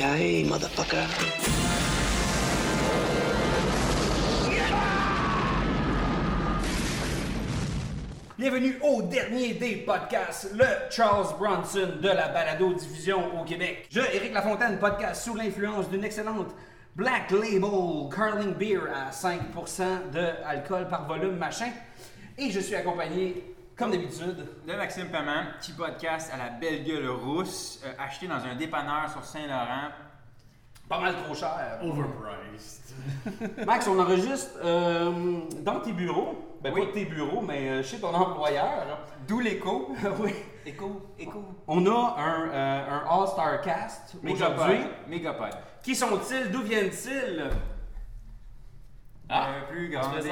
Motherfucker. Bienvenue au dernier des podcasts, le Charles Bronson de la balado-diffusion au Québec. Je, Éric Lafontaine, podcast sous l'influence d'une excellente Black Label Curling Beer à 5% d'alcool par volume, machin. Et je suis accompagné, comme d'habitude, De Maxime Paiement, petit podcast à la belle gueule rousse, euh, acheté dans un dépanneur sur Saint-Laurent. pas mal trop cher. Overpriced. Max, on enregistre euh, dans tes bureaux. Ben, Oui. pas tes bureaux, mais euh, chez ton employeur. D'où l'écho. oui. Écho, écho. On a un, euh, un All-Star Cast aujourd'hui. Mégapod. Qui sont-ils? D'où viennent-ils? Euh, plus grand des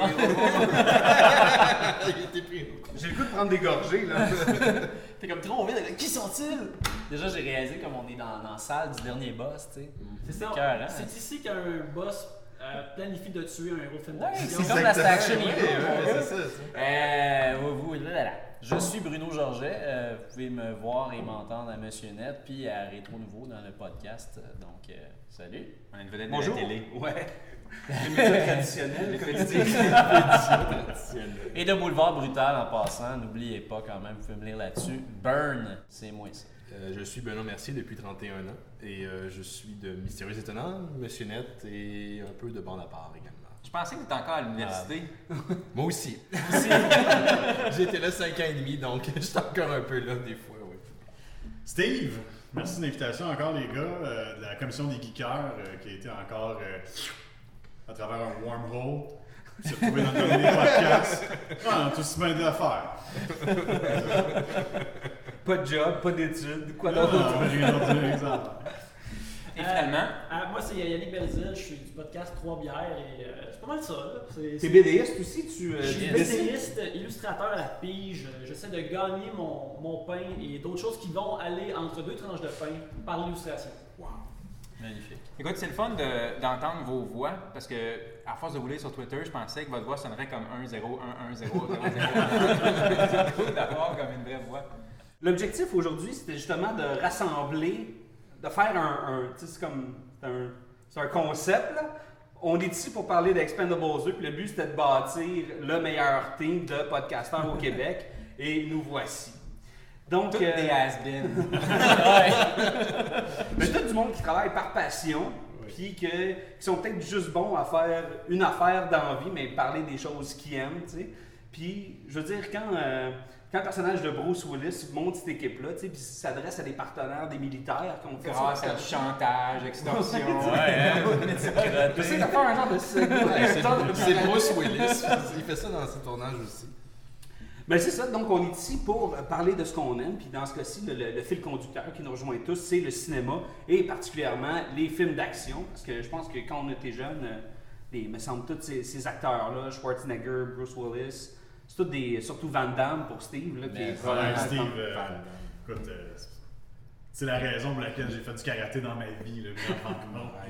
J'ai le goût de prendre des gorgées, là. T'es comme trop vite. Qui sont-ils? Déjà, j'ai réalisé comme on est dans, dans la salle du dernier boss, tu sais. C'est ça. Hein? C'est ici qu'un boss euh, planifie de tuer un héros de film Ouais, c'est comme la Action Ouais, Hero. ouais, c'est ça. Euh, vous, vous- là, là, là. Je suis Bruno Georget. Euh, vous pouvez me voir et m'entendre à Monsieur Net, puis à Rétro Nouveau dans le podcast. Donc, euh, salut. On une vedette Bonjour. de la télé. Ouais. Les médias traditionnels. Et de Boulevard Brutal en passant, n'oubliez pas quand même, vous pouvez me lire là-dessus. Burn, c'est moi ça. Euh, je suis Benoît Mercier depuis 31 ans et euh, je suis de Mystérieux Étonnant, Monsieur Net et un peu de bande à part également. Je pensais que tu étais encore à l'université. Moi aussi. J'ai été là 5 ans et demi, donc je suis encore un peu là des fois, oui. Steve, merci de l'invitation encore, les gars, euh, de la commission des geekers euh, qui a été encore euh, à travers un wormhole. retrouvé dans le dernier podcast. Ah, on a tous d'affaires. Pas de job, pas d'études, quoi Ah, d'autre? rien d'autre dire, exemple. Et finalement, Ah, moi, c'est Yannick Belzil, je suis du podcast Trois bières et euh, c'est pas mal ça. T'es BDiste aussi, tu, euh, Je suis? BDiste, illustrateur à la pige. J'essaie de gagner mon, mon pain et d'autres choses qui vont aller entre deux tranches de pain par l'illustration. Magnifique. écoute, c'est le fun de- d'entendre vos voix parce que, à force de vous lire sur Twitter, je pensais que votre voix sonnerait comme 1 0 1 1 0 0 0 D'avoir comme une vraie voix. L'objectif aujourd'hui, c'était justement de rassembler, de faire un. un tu sais, c'est comme. C'est un, c'est un concept, là. On est ici pour parler d'Expendables 2, puis le but c'était de bâtir le meilleur team de podcasteurs au Québec, et nous voici. Donc, Toutes euh, des has-been. mais tout du monde qui travaille par passion, puis que, qui sont peut-être juste bons à faire une affaire d'envie, mais parler des choses qu'ils aiment, tu sais. Puis, je veux dire, quand, euh, quand le personnage de Bruce Willis monte cette équipe-là, tu sais, puis s'adresse à des partenaires, des militaires, qu'on fait Grâce ça. à du chantage, extorsion. J'essaie de faire un genre de. Ouais, C'est Bruce Willis, il fait ça dans ses tournages aussi. Mais c'est ça, donc on est ici pour parler de ce qu'on aime, puis dans ce cas-ci, le, le- le fil conducteur qui nous rejoint tous, c'est le cinéma, et particulièrement les films d'action, parce que je pense que quand on était jeune, euh, les, me semble tous ces, ces acteurs-là, Schwarzenegger, Bruce Willis, c'est tous des, surtout Van Damme pour Steve, là, qui est Steve, euh, écoute, euh, c'est la raison pour laquelle j'ai fait du karaté dans ma vie. Là,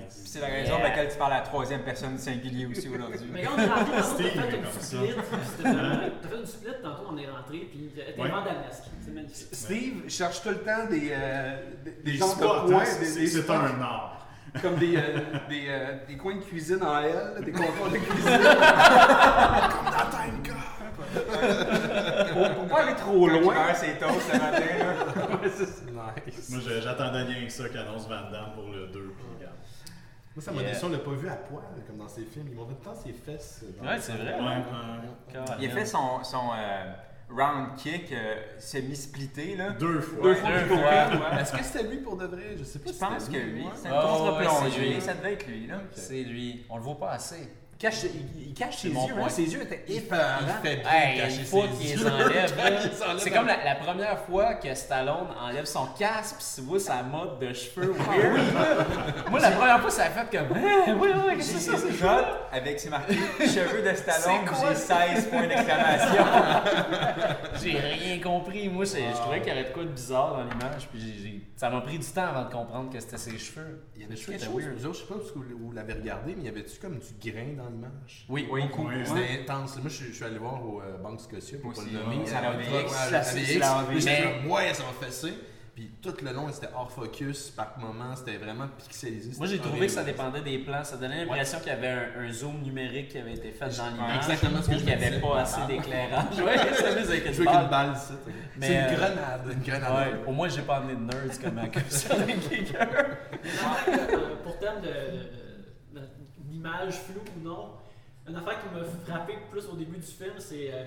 C'est la raison pour laquelle tu parles à la troisième personne du singulier aussi aujourd'hui. Mais quand on est rentré, tantôt, t'as fait une split. T'as fait une split tantôt, on est rentré, puis t'es Ouais. vandalesque. C'est magnifique. Steve cherche tout le temps des, euh, des, des Des spots, de hein, des, c'est un art. Comme des, euh, des, euh, des coins de cuisine en L, des comptoirs de cuisine. pour, pour pas aller trop loin. ses toasts le matin, là. Ouais, c'est ça. Nice. Moi, j'attendais rien que ça qu'annonce Van Damme pour le 2. Puis. Moi, ça m'a Yeah. déçu, on l'a pas vu à poil, comme dans ses films. Ils montrent tout le temps ses fesses. dans Ouais, les c'est vrai. Ouais, ouais. Il a fait son, son euh, round kick euh, semi-splitté, là. Deux fois. Deux fois. Deux fois. Est-ce que c'était lui pour de vrai? Je sais pas Je si pense que. C'est un Ah, ouais, c'est plongée, lui. ça devait être lui, là. C'est lui. On le voit pas assez. Cache, il, il cache ses yeux. Là, ses yeux étaient Il épeurants. fait bien Hey, cacher il ses qu'il les enlève. Il C'est comme la, la première fois que Stallone enlève son casque puis tu vois sa mode de cheveux weird. Moi, la première fois, ça a fait comme. Hein, ouais, ouais, qu'est-ce que c'est ça, cheveux? Shot avec ses marqués cheveux de Stallone, j'ai 16 points d'exclamation. J'ai rien compris. Moi, c'est- je trouvais qu'il y avait de quoi de bizarre dans l'image. Puis ça m'a pris du temps avant de comprendre que c'était ses cheveux. Il y avait C'était quelque chose, weird. je sais pas où vous- vous l'avez regardé, mais il y avait-tu comme du grain dans l'image? Oui, Oui. beaucoup. Oui. C'était intense. Moi, je suis, je suis allé voir au euh, Banque Scotia pour Moi pas aussi, le nommer. à la Euh, VX, ouais, c'est ça m'a fessé. Puis tout le long, c'était hors focus. Par moment, c'était vraiment pixelisé. Moi, j'ai trouvé que ça dépendait des plans. Ça donnait l'impression qu'il y avait un, un zoom numérique qui avait été fait dans l'image. exactement ce que je qu'il n'y avait pas assez d'éclairage. Ouais, ça faisait avec une avec une balle. balle, ça. C'est une euh, grenade. Une grenade. Ouais, au moins, j'ai pas amené de nerds comme, comme ça avec. Euh, pour de- de- d'image floue ou non, une affaire qui m'a frappé plus au début du film, c'est euh,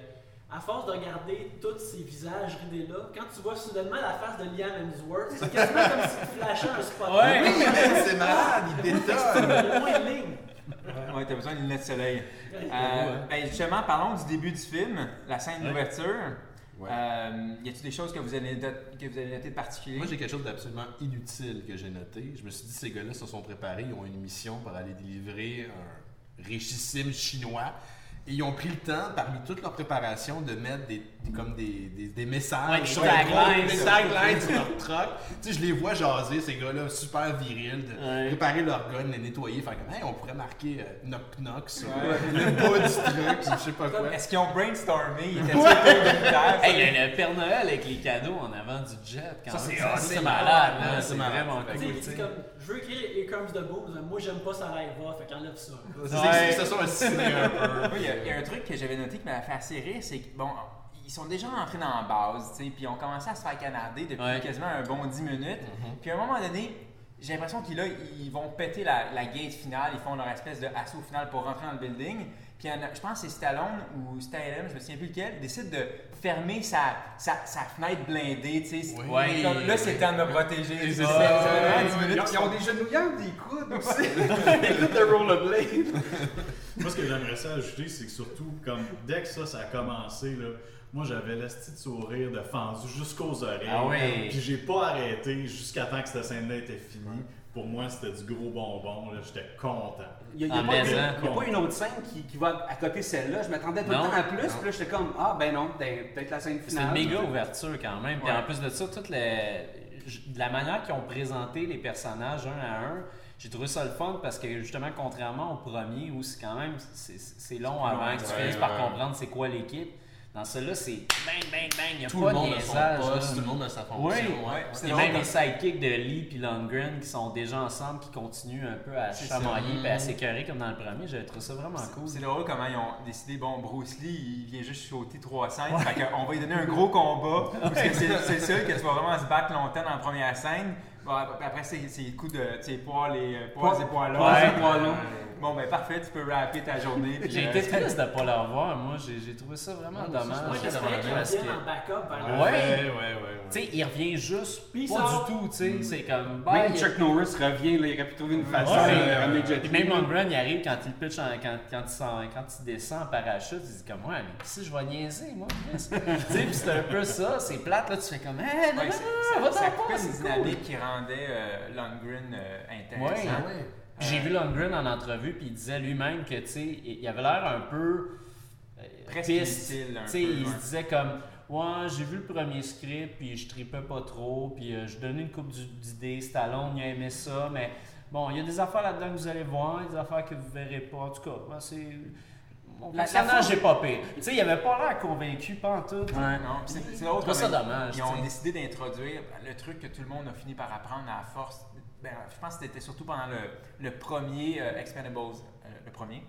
à force de regarder tous ces visages ridés-là, quand tu vois soudainement la face de Liam Hemsworth, c'est quasiment comme si tu flashais un spot. Ouais. c'est malade, il détonne. Ouais, t'as besoin d'une lunette de soleil. Euh, ben justement, parlons du début du film, la scène d'ouverture. Ouais. Euh, y a-t-il des choses que vous avez que vous avez noté de particulier? Moi, j'ai quelque chose d'absolument inutile que j'ai noté. Je me suis dit, ces gars-là se sont préparés, ils ont une mission pour aller délivrer un richissime chinois. Et ils ont pris le temps, parmi toute leur préparation, de mettre des, des- comme des, des, des messages Ouais, des sur taglines. des taglines sur leur truck. Tu sais, je les vois jaser, ces gars-là, super virils, de Ouais. préparer leur gun, les nettoyer, faire comme, hey, on pourrait marquer euh, knock knock sur le bas du truck, je sais pas quoi. Est-ce qu'ils ont brainstormé? Ils étaient? Hey, il y a le Père Noël avec les cadeaux en avant du jet. Quand Ça, c'est malade. C'est vraiment cool. Je veux écrire Here Comes the Boom, moi j'aime pas ça live va, fait qu'enlève ça. C'est ça, un peu. Il y, a- un truc que j'avais noté qui m'avait fait assez rire, c'est que, bon, ils sont déjà entrés dans la base, tu sais, puis ils ont commencé à se faire canarder depuis Ouais. quasiment un bon 10 minutes. Puis à un moment donné, j'ai l'impression qu'ils là, ils vont péter la, la gate finale, ils font leur espèce de assaut final pour rentrer dans le building. Puis je pense que c'est Stallone ou Stallone, je me souviens plus lequel, décide de fermer sa, sa, sa fenêtre blindée, tu sais. Oui. Comme, là, c'est le temps de me protéger. Ça, Ils ont, ils ont des genouillères, des coudes aussi. Écoute le rollerblade. Moi, ce que j'aimerais ça ajouter, c'est que surtout, comme dès que ça, ça a commencé, là, moi, j'avais l'esti de sourire de fendu jusqu'aux oreilles. Ah oui. Puis j'ai pas arrêté jusqu'à temps que cette scène-là était finie. Pour moi, c'était du gros bonbon. là. J'étais content. Il n'y a, pas- y a- maison. il y a pas une autre scène qui, qui va à côté de celle-là. Je m'attendais tout le temps à plus. Puis là, j'étais comme, ah ben non, ben, peut-être la scène C'est finale. une méga ouverture quand même. Puis en plus de ça, toute les- la manière qu'ils ont présenté les personnages un à un, j'ai trouvé ça le fun parce que justement, contrairement au premier, où c'est quand même c'est c'est long avant que tu ouais, finisses par ouais. comprendre c'est quoi l'équipe. Dans celui-là, c'est bang, bang, bang. Il n'y a Tout pas le de monde a son poste, là. tout le monde a sa fonction. Oui, ouais. C'est Et même les sidekicks de Lee et Lundgren qui sont déjà ensemble, qui continuent un peu à se chamailler et à s'écœurer comme dans le premier, j'avais trouvé ça vraiment cool. C'est drôle comment ils ont décidé, bon, Bruce Lee, il vient juste sauter 3 scènes, fait qu'on va lui donner un gros combat, parce que c'est le seul que tu vas vraiment se battre longtemps dans la première scène. Bon, ap- après, c'est c'est le coup de, sais, poils et euh, poils et poils longs. Bon, ben parfait, tu peux rapper ta journée. J'ai euh, été triste de ne pas le revoir, moi, j'ai j'ai trouvé ça vraiment dommage. Moi j'espérais qu'il revienne en backup par Ouais. ouais, ouais. ouais. Tu sais, il revient juste Puis pas du tout, tu sais. C'est comme. bah, Même il- Chuck Norris revient, là, il aurait pu trouver une façon Ouais. de ramener Jet même Lundgren, il arrive quand il pitch, en- quand, quand, il s'en- quand il descend en parachute, il dit comme, ouais, mais si je vais niaiser, moi, tu sais, puis c'est un peu ça, c'est plate, là, tu fais comme, hey, non, ouais, non, c'est- non, ça, va ça t'en coupait pas, une c'est cool. dynamique qui rendait euh, Lundgren euh, intéressant. Ouais. J'ai vu Lundgren en entrevue, puis il disait lui-même que, tu sais, il avait l'air un peu. euh, Presque piste. un Tu sais, peu, il ouais. se disait comme. Ouais, j'ai vu le premier script, puis je tripais pas trop, puis euh, je donnais une coupe d'idées. Stallone, il a aimé ça, mais bon, il y a des affaires là-dedans que vous allez voir, des affaires que vous verrez pas. En tout cas, ben, c'est. Mon La- la personnage est pas pire. Tu sais, il avait pas l'air convaincu, pas en tout. Non, puis c'est l'autre. Ça dommage, Ils ont décidé d'introduire le truc que tout le monde a fini par apprendre à force. Ben, je pense que c'était surtout pendant le, le premier euh, Expendables, euh, le premier,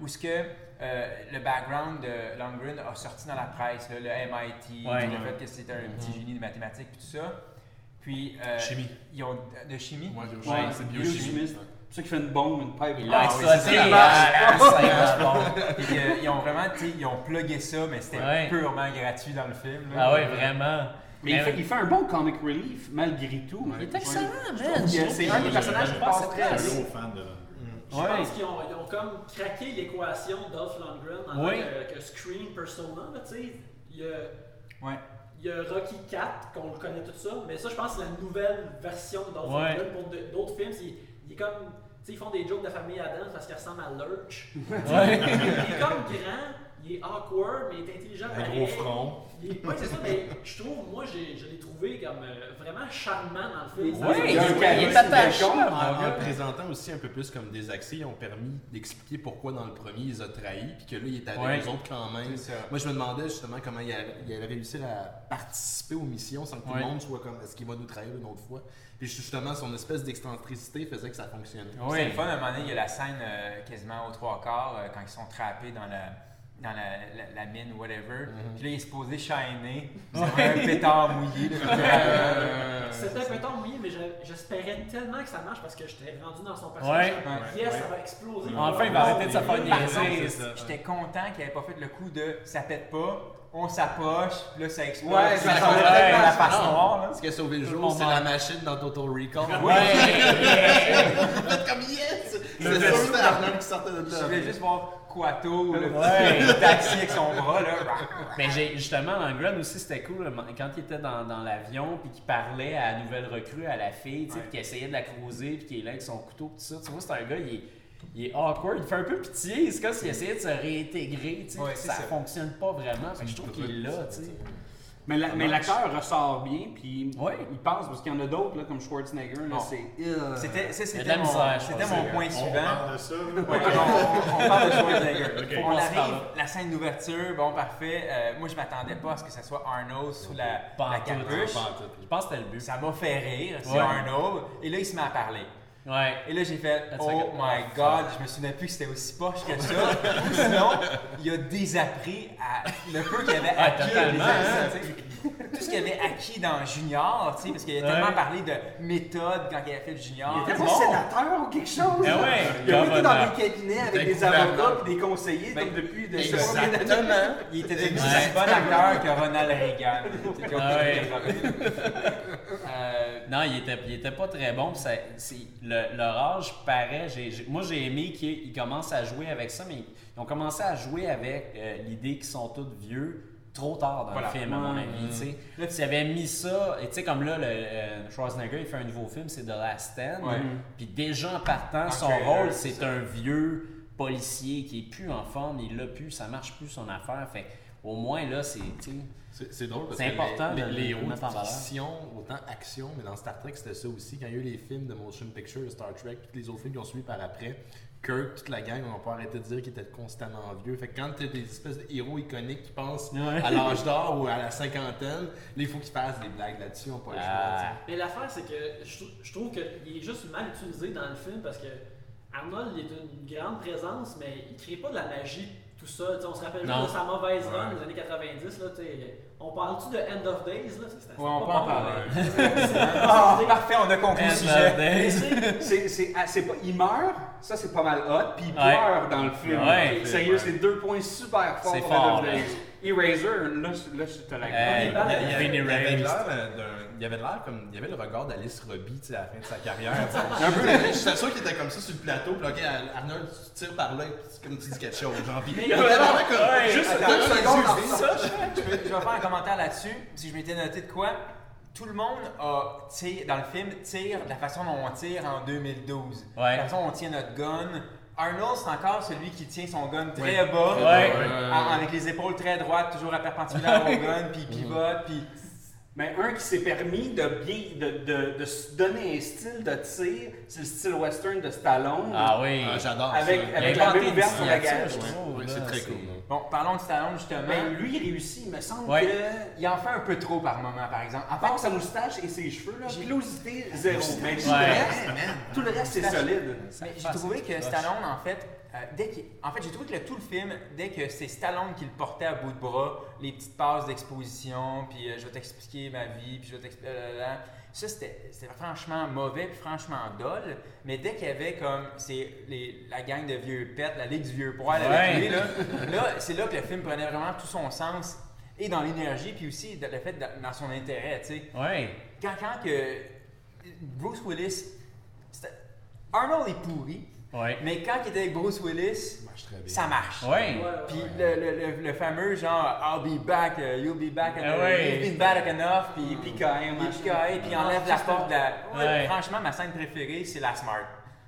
où ce que euh, le background de Lundgren a sorti dans la presse, là, le MIT, le fait que c'était un petit génie de mathématiques, puis tout ça. Puis euh, Chimie. ils ont de chimie? Ouais, c'est biochimiste. biochimie. C'est ça qu'il fait une bombe, une pipe. Il Ah oui, ça, ils ont vraiment, tu sais, ils ont plugué ça, mais c'était Ouais. purement gratuit dans le film. là. Ah ouais, vraiment. Mais il fait, il fait un bon comic relief, malgré tout. Il est excellent, man. c'est un des personnages qui Je passe pense très que Je bien. suis un gros fan de Lundgren. Je Ouais. pense qu'ils ont, ils ont comme craqué l'équation Dolph Lundgren en Ouais. tant que, que Screen Persona. là, tu sais. Il y a, Ouais. il y a Rocky 4, qu'on le connaît tout ça, mais ça, je pense que c'est la nouvelle version de Dolph Ouais. Lundgren pour d'autres films. Il, il est comme. Tu sais, ils font des jokes de famille Adams parce qu'il ressemble à Lurch. Ouais. il est comme grand, il est awkward, mais il est intelligent Un gros front. Il est- ouais, c'est ça, mais je trouve, moi, je l'ai trouvé comme euh, vraiment charmant dans le film. Ouais, Il est attachant. En, le présentant aussi un peu plus comme des accès, ils ont permis d'expliquer pourquoi dans le premier ils ont trahi, puis que là il est avec Ouais. les autres quand même. Moi je me demandais justement comment il allait, il allait réussir à participer aux missions sans que tout le monde soit comme est-ce qu'il va nous trahir une autre fois? Puis justement son espèce d'excentricité faisait que ça fonctionnait. C'est le fun, à un moment donné, il y a la scène euh, quasiment aux trois quarts euh, quand ils sont trappés dans la, dans la, la, la mine ou whatever. Puis là, il est supposé shiner. C'est un pétard mouillé. Euh, C'était un peu tard mouillé, mais je- j'espérais tellement que ça marche parce que j'étais rendu dans son Ouais. personnage. Ouais. Yes, ça va exploser. Enfin, il va arrêter de se faire niaiser. J'étais content qu'il n'avait pas fait le coup de ça pète pas, on s'approche, puis là ça explose. Ouais, ça ça va dans la face noire. Là. Ce qui a sauvé le Tout jour, c'est la machine dans Total Recall. Ouais. Faites comme yes! C'est sûr que qui sortait de Je là. voulais juste voir Quato, le Ouais. petit taxi avec son bras. Là. Mais j'ai, justement, Langren aussi, c'était cool là, quand il était dans, dans l'avion, puis qu'il parlait à la nouvelle recrue, à la fille, tu sais, puis qu'il essayait de la croiser, puis qu'il est là avec son couteau, tout ça. Tu vois, c'est un gars, il est, il est awkward, il fait un peu pitié. C'est comme s'il essayait de se réintégrer, tu sais, Ouais, ça, ça. fonctionne pas vraiment. Fait que je trouve qu'il est là, tu sais. Mais la- mais l'acteur ressort bien, puis Ouais. il pense, parce qu'il y en a d'autres, là, comme Schwarzenegger, là, c'est... euh, C'était, ça, c'était mon, misère, c'était je mon pense. point On suivant. parle de ça. Ouais, on, on parle de Schwarzenegger. On On arrive, la scène d'ouverture, bon parfait. Euh, moi je m'attendais pas à ce que ça soit Arnold sous la, la tout, capuche. Je pense que c'était le but. Ça m'a fait rire, c'est Ouais. Arnold. Et là il se met à parler. Ouais. Et là, j'ai fait Oh my god, je me souvenais plus que c'était aussi poche que ça. Ou Sinon, il a désappris à le peu qu'il avait Ah, acquis. totalement, des- hein. Tout ce qu'il avait acquis dans Junior, tu sais, parce qu'il a Ouais. tellement parlé de méthode quand il a fait le Junior. Il était bon. pas sénateur ou quelque chose? Ah ouais, Il a été dans des cabinets avec des avocats et des conseillers, Ben, depuis de. Exactement. Il était devenu un bon acteur que Ronald Reagan. C'était comme Ah ouais. Euh, Non, il était, il était pas très bon. ça- le, leur âge paraît. moi, j'ai aimé qu'ils ils commencent à jouer avec ça, mais ils ont commencé à jouer avec euh, l'idée qu'ils sont tous vieux trop tard dans Voilà. le film, à mon avis. Là, s'ils avaient mis ça, et tu sais, comme là, le, euh, Schwarzenegger, il fait un nouveau film, c'est The Last Stand. Ouais. Puis déjà en partant, son rôle, c'est c'est un vieux policier qui est plus en forme, il l'a plus, ça marche plus son affaire. Fait au moins, là, c'est. C'est drôle parce que important les, les, le les héros de fiction, autant action, mais dans Star Trek c'était ça aussi. Quand il y a eu les films de motion picture de Star Trek, puis les autres films qui ont suivi par après, Kirk, toute la gang, on pas arrêté de dire qu'il était constamment vieux. Fait que quand t'as des espèces de héros iconiques qui pensent Ouais. à l'âge d'or ou à la cinquantaine, là, il faut qu'ils fassent des blagues là-dessus, on peut pas le choix. Ah. Mais l'affaire, c'est que je trouve qu'il est juste mal utilisé dans le film parce que Arnold il est une grande présence, mais il crée pas de la magie tout sais, on se rappelle de sa mauvaise run des années 90. Là, on parle-tu de End of Days? Là? C'est- c'est Ouais, on pas peut en parler. C'est- Ah, parfait, on a conclu le sujet. pas, il meurt, ça c'est pas mal hot, puis il Ouais. pleure dans le film. Ouais. Sérieux, c'est deux points super forts pour fort, End of. Days. Eraser, là, je- là je te la Euh, grande. Il y avait- il il y avait l'air d'un- il y avait l'air comme il y avait le regard d'Alice Robbie à la fin de sa carrière un peu j'étais sûr qu'il était comme ça sur le plateau puis ok Arnold tu tires par là et puis comme tu dis quelque chose genre puis il y avait l'air comme juste deux secondes je, vais, je faire un commentaire là-dessus. Si je m'étais noté de quoi, tout le monde a, tire, dans le film, tire de la façon dont on tire en 2012. Ouais. La façon dont on tient notre gun. Arnold, c'est encore celui qui tient son gun très Oui. bas, Ouais. en- avec les épaules très droites, toujours à perpendiculaire au gun, puis il pivote, puis... Mais un qui s'est permis de bien de, de, de se donner un style de tir, c'est le style western de Stallone. Ah oui. Ah, j'adore Avec, ça. avec Il a la ouverte sur la gage. c'est très cool Bon, parlons de Stallone, justement. Ben, lui, il réussit, il me semble Ouais. que. il en fait un peu trop par moment, par exemple. À part sa moustache et ses cheveux, là, J'ai- pilosité zéro. Mais tout, Ouais. le reste, tout le reste, c'est solide. Mais j'ai trouvé que proche. Stallone, en fait, euh, dès qu'il- en fait, j'ai trouvé que le, tout le film, dès que c'est Stallone qui le portait à bout de bras, les petites passes d'exposition, puis euh, je vais t'expliquer ma vie, puis je vais t'expliquer. Ça, c'était franchement mauvais, puis franchement dole. Mais dès qu'il y avait comme c'est la gang de vieux pets, la ligue du vieux poil avec Ouais. lui, là, là, c'est là que le film prenait vraiment tout son sens. Et dans l'énergie, puis aussi dans le fait dans dans son intérêt, tu sais Ouais. quand, quand que Bruce Willis, Arnold est pourri, Ouais. Mais quand il était avec Bruce Willis, marche très bien. ça marche. Ouais. Ouais, ouais, Puis ouais. le, le, le, le fameux genre I'll be back, uh, you'll be back, Ah uh, ouais. you've been back enough, puis Puis Caïn, puis il enlève la porte de la. Ouais. Franchement, ma scène préférée, c'est la Smart.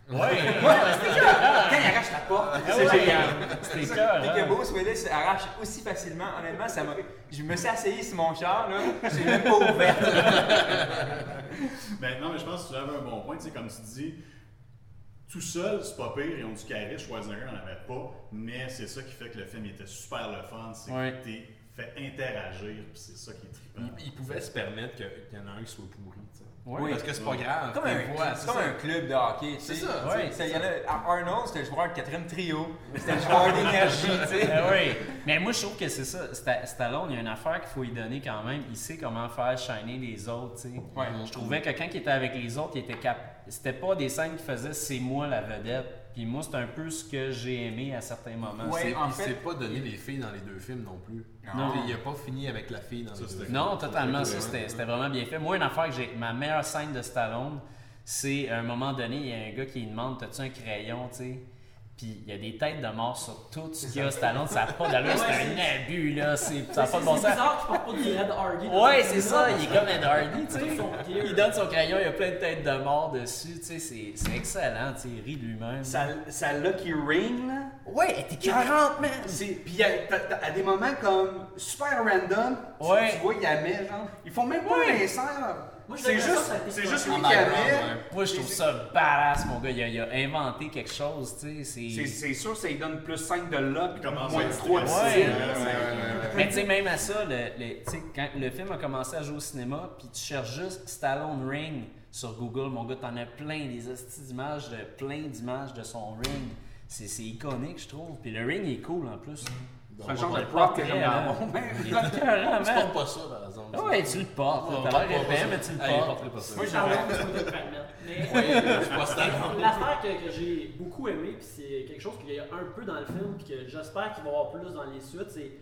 Ouais. Quand il arrache la porte, Ah c'est génial. C'était cœur, Puis que hein? Bruce Willis arrache aussi facilement, honnêtement, ça m'a. Je me suis asseyé sur mon char, là, j'ai même pas ouvert. Ben, non, mais je pense que tu avais un bon point. Tu sais, comme tu dis, tout seul, c'est pas pire. Ils ont du charisme. Schwarzenegger n'en avait pas. Mais c'est ça qui fait que le film était super le fun. C'est Ouais. que t'es fait interagir. Puis c'est ça qui est trippant. Il, il pouvait se permettre qu'il y en a un qui soit pourri. tu sais. Ouais. Parce que c'est pas grave. Comme, un, vois, comme un club de hockey. tu sais. C'est ça, il y en a- à Arnold, c'était le joueur de quatrième trio. C'était le joueur d'énergie, tu sais. Ah oui, mais moi je trouve que c'est ça. Sta- Stallone, il y a une affaire qu'il faut lui donner quand même. Il sait comment faire shiner les autres. tu sais. Ouais. Je trouvais que quand il était avec les autres, il était cap. C'était pas des scènes qui faisaient c'est moi la vedette. Puis moi, c'est un peu ce que j'ai aimé à certains moments. Ouais. C'est- en il fait- s'est pas donné les filles dans les deux films non plus. Non. Il a pas fini avec la fille dans Ça, les deux films. Non, totalement. Ça, c'était c'était vraiment bien fait. Moi, une affaire que j'ai. Ma meilleure scène de Stallone, c'est à un moment donné, il y a un gars qui lui demande T'as-tu un crayon, tu sais? Puis il y a des têtes de mort sur tout ce qu'il y a Stallone. Ça n'a pas d'allure. C'est un abus, là. c'est- Ça n'a pas de bon C'est sens. bizarre qu'il porte pas du Hardy. Ouais, ce c'est ça, il est comme Ed Hardy, tu sais. Il donne son crayon, il y a plein de têtes de mort dessus, tu sais, c'est c'est excellent, tu sais, il rit de lui-même. Sa, sa Lucky Ring, là. Ouais, elle était 40, man! C'est- Puis à des moments comme super random, tu- vois, il y a genre. Ils font même pas l'insert. C'est juste, c'est juste lui qui. Moi, je trouve ça badass, mon gars, il a, il a inventé quelque chose, tu sais, C'est sûr, ça lui donne plus 5 de luck, Il commence moins à de être 3 de là, Mais tu sais, même à ça, le, le- tu sais, quand le film a commencé à jouer au cinéma, puis tu cherches juste Stallone Ring sur Google, mon gars, t'en as plein, des de, plein d'images de son ring. C'est c'est iconique, je trouve. Puis le ring il est cool en plus. C'est un genre de le prop que j'aime. Il est écœurant, Tu portes pas ça, par exemple. Ouais, tu le portes. T'as on l'air épais, mais tu le portes. porterait pas ça. Moi, pas de. Mais l'affaire que, j'ai beaucoup aimé, puis c'est quelque chose qu'il y a un peu dans le film, puis que j'espère qu'il va y avoir plus dans les suites, c'est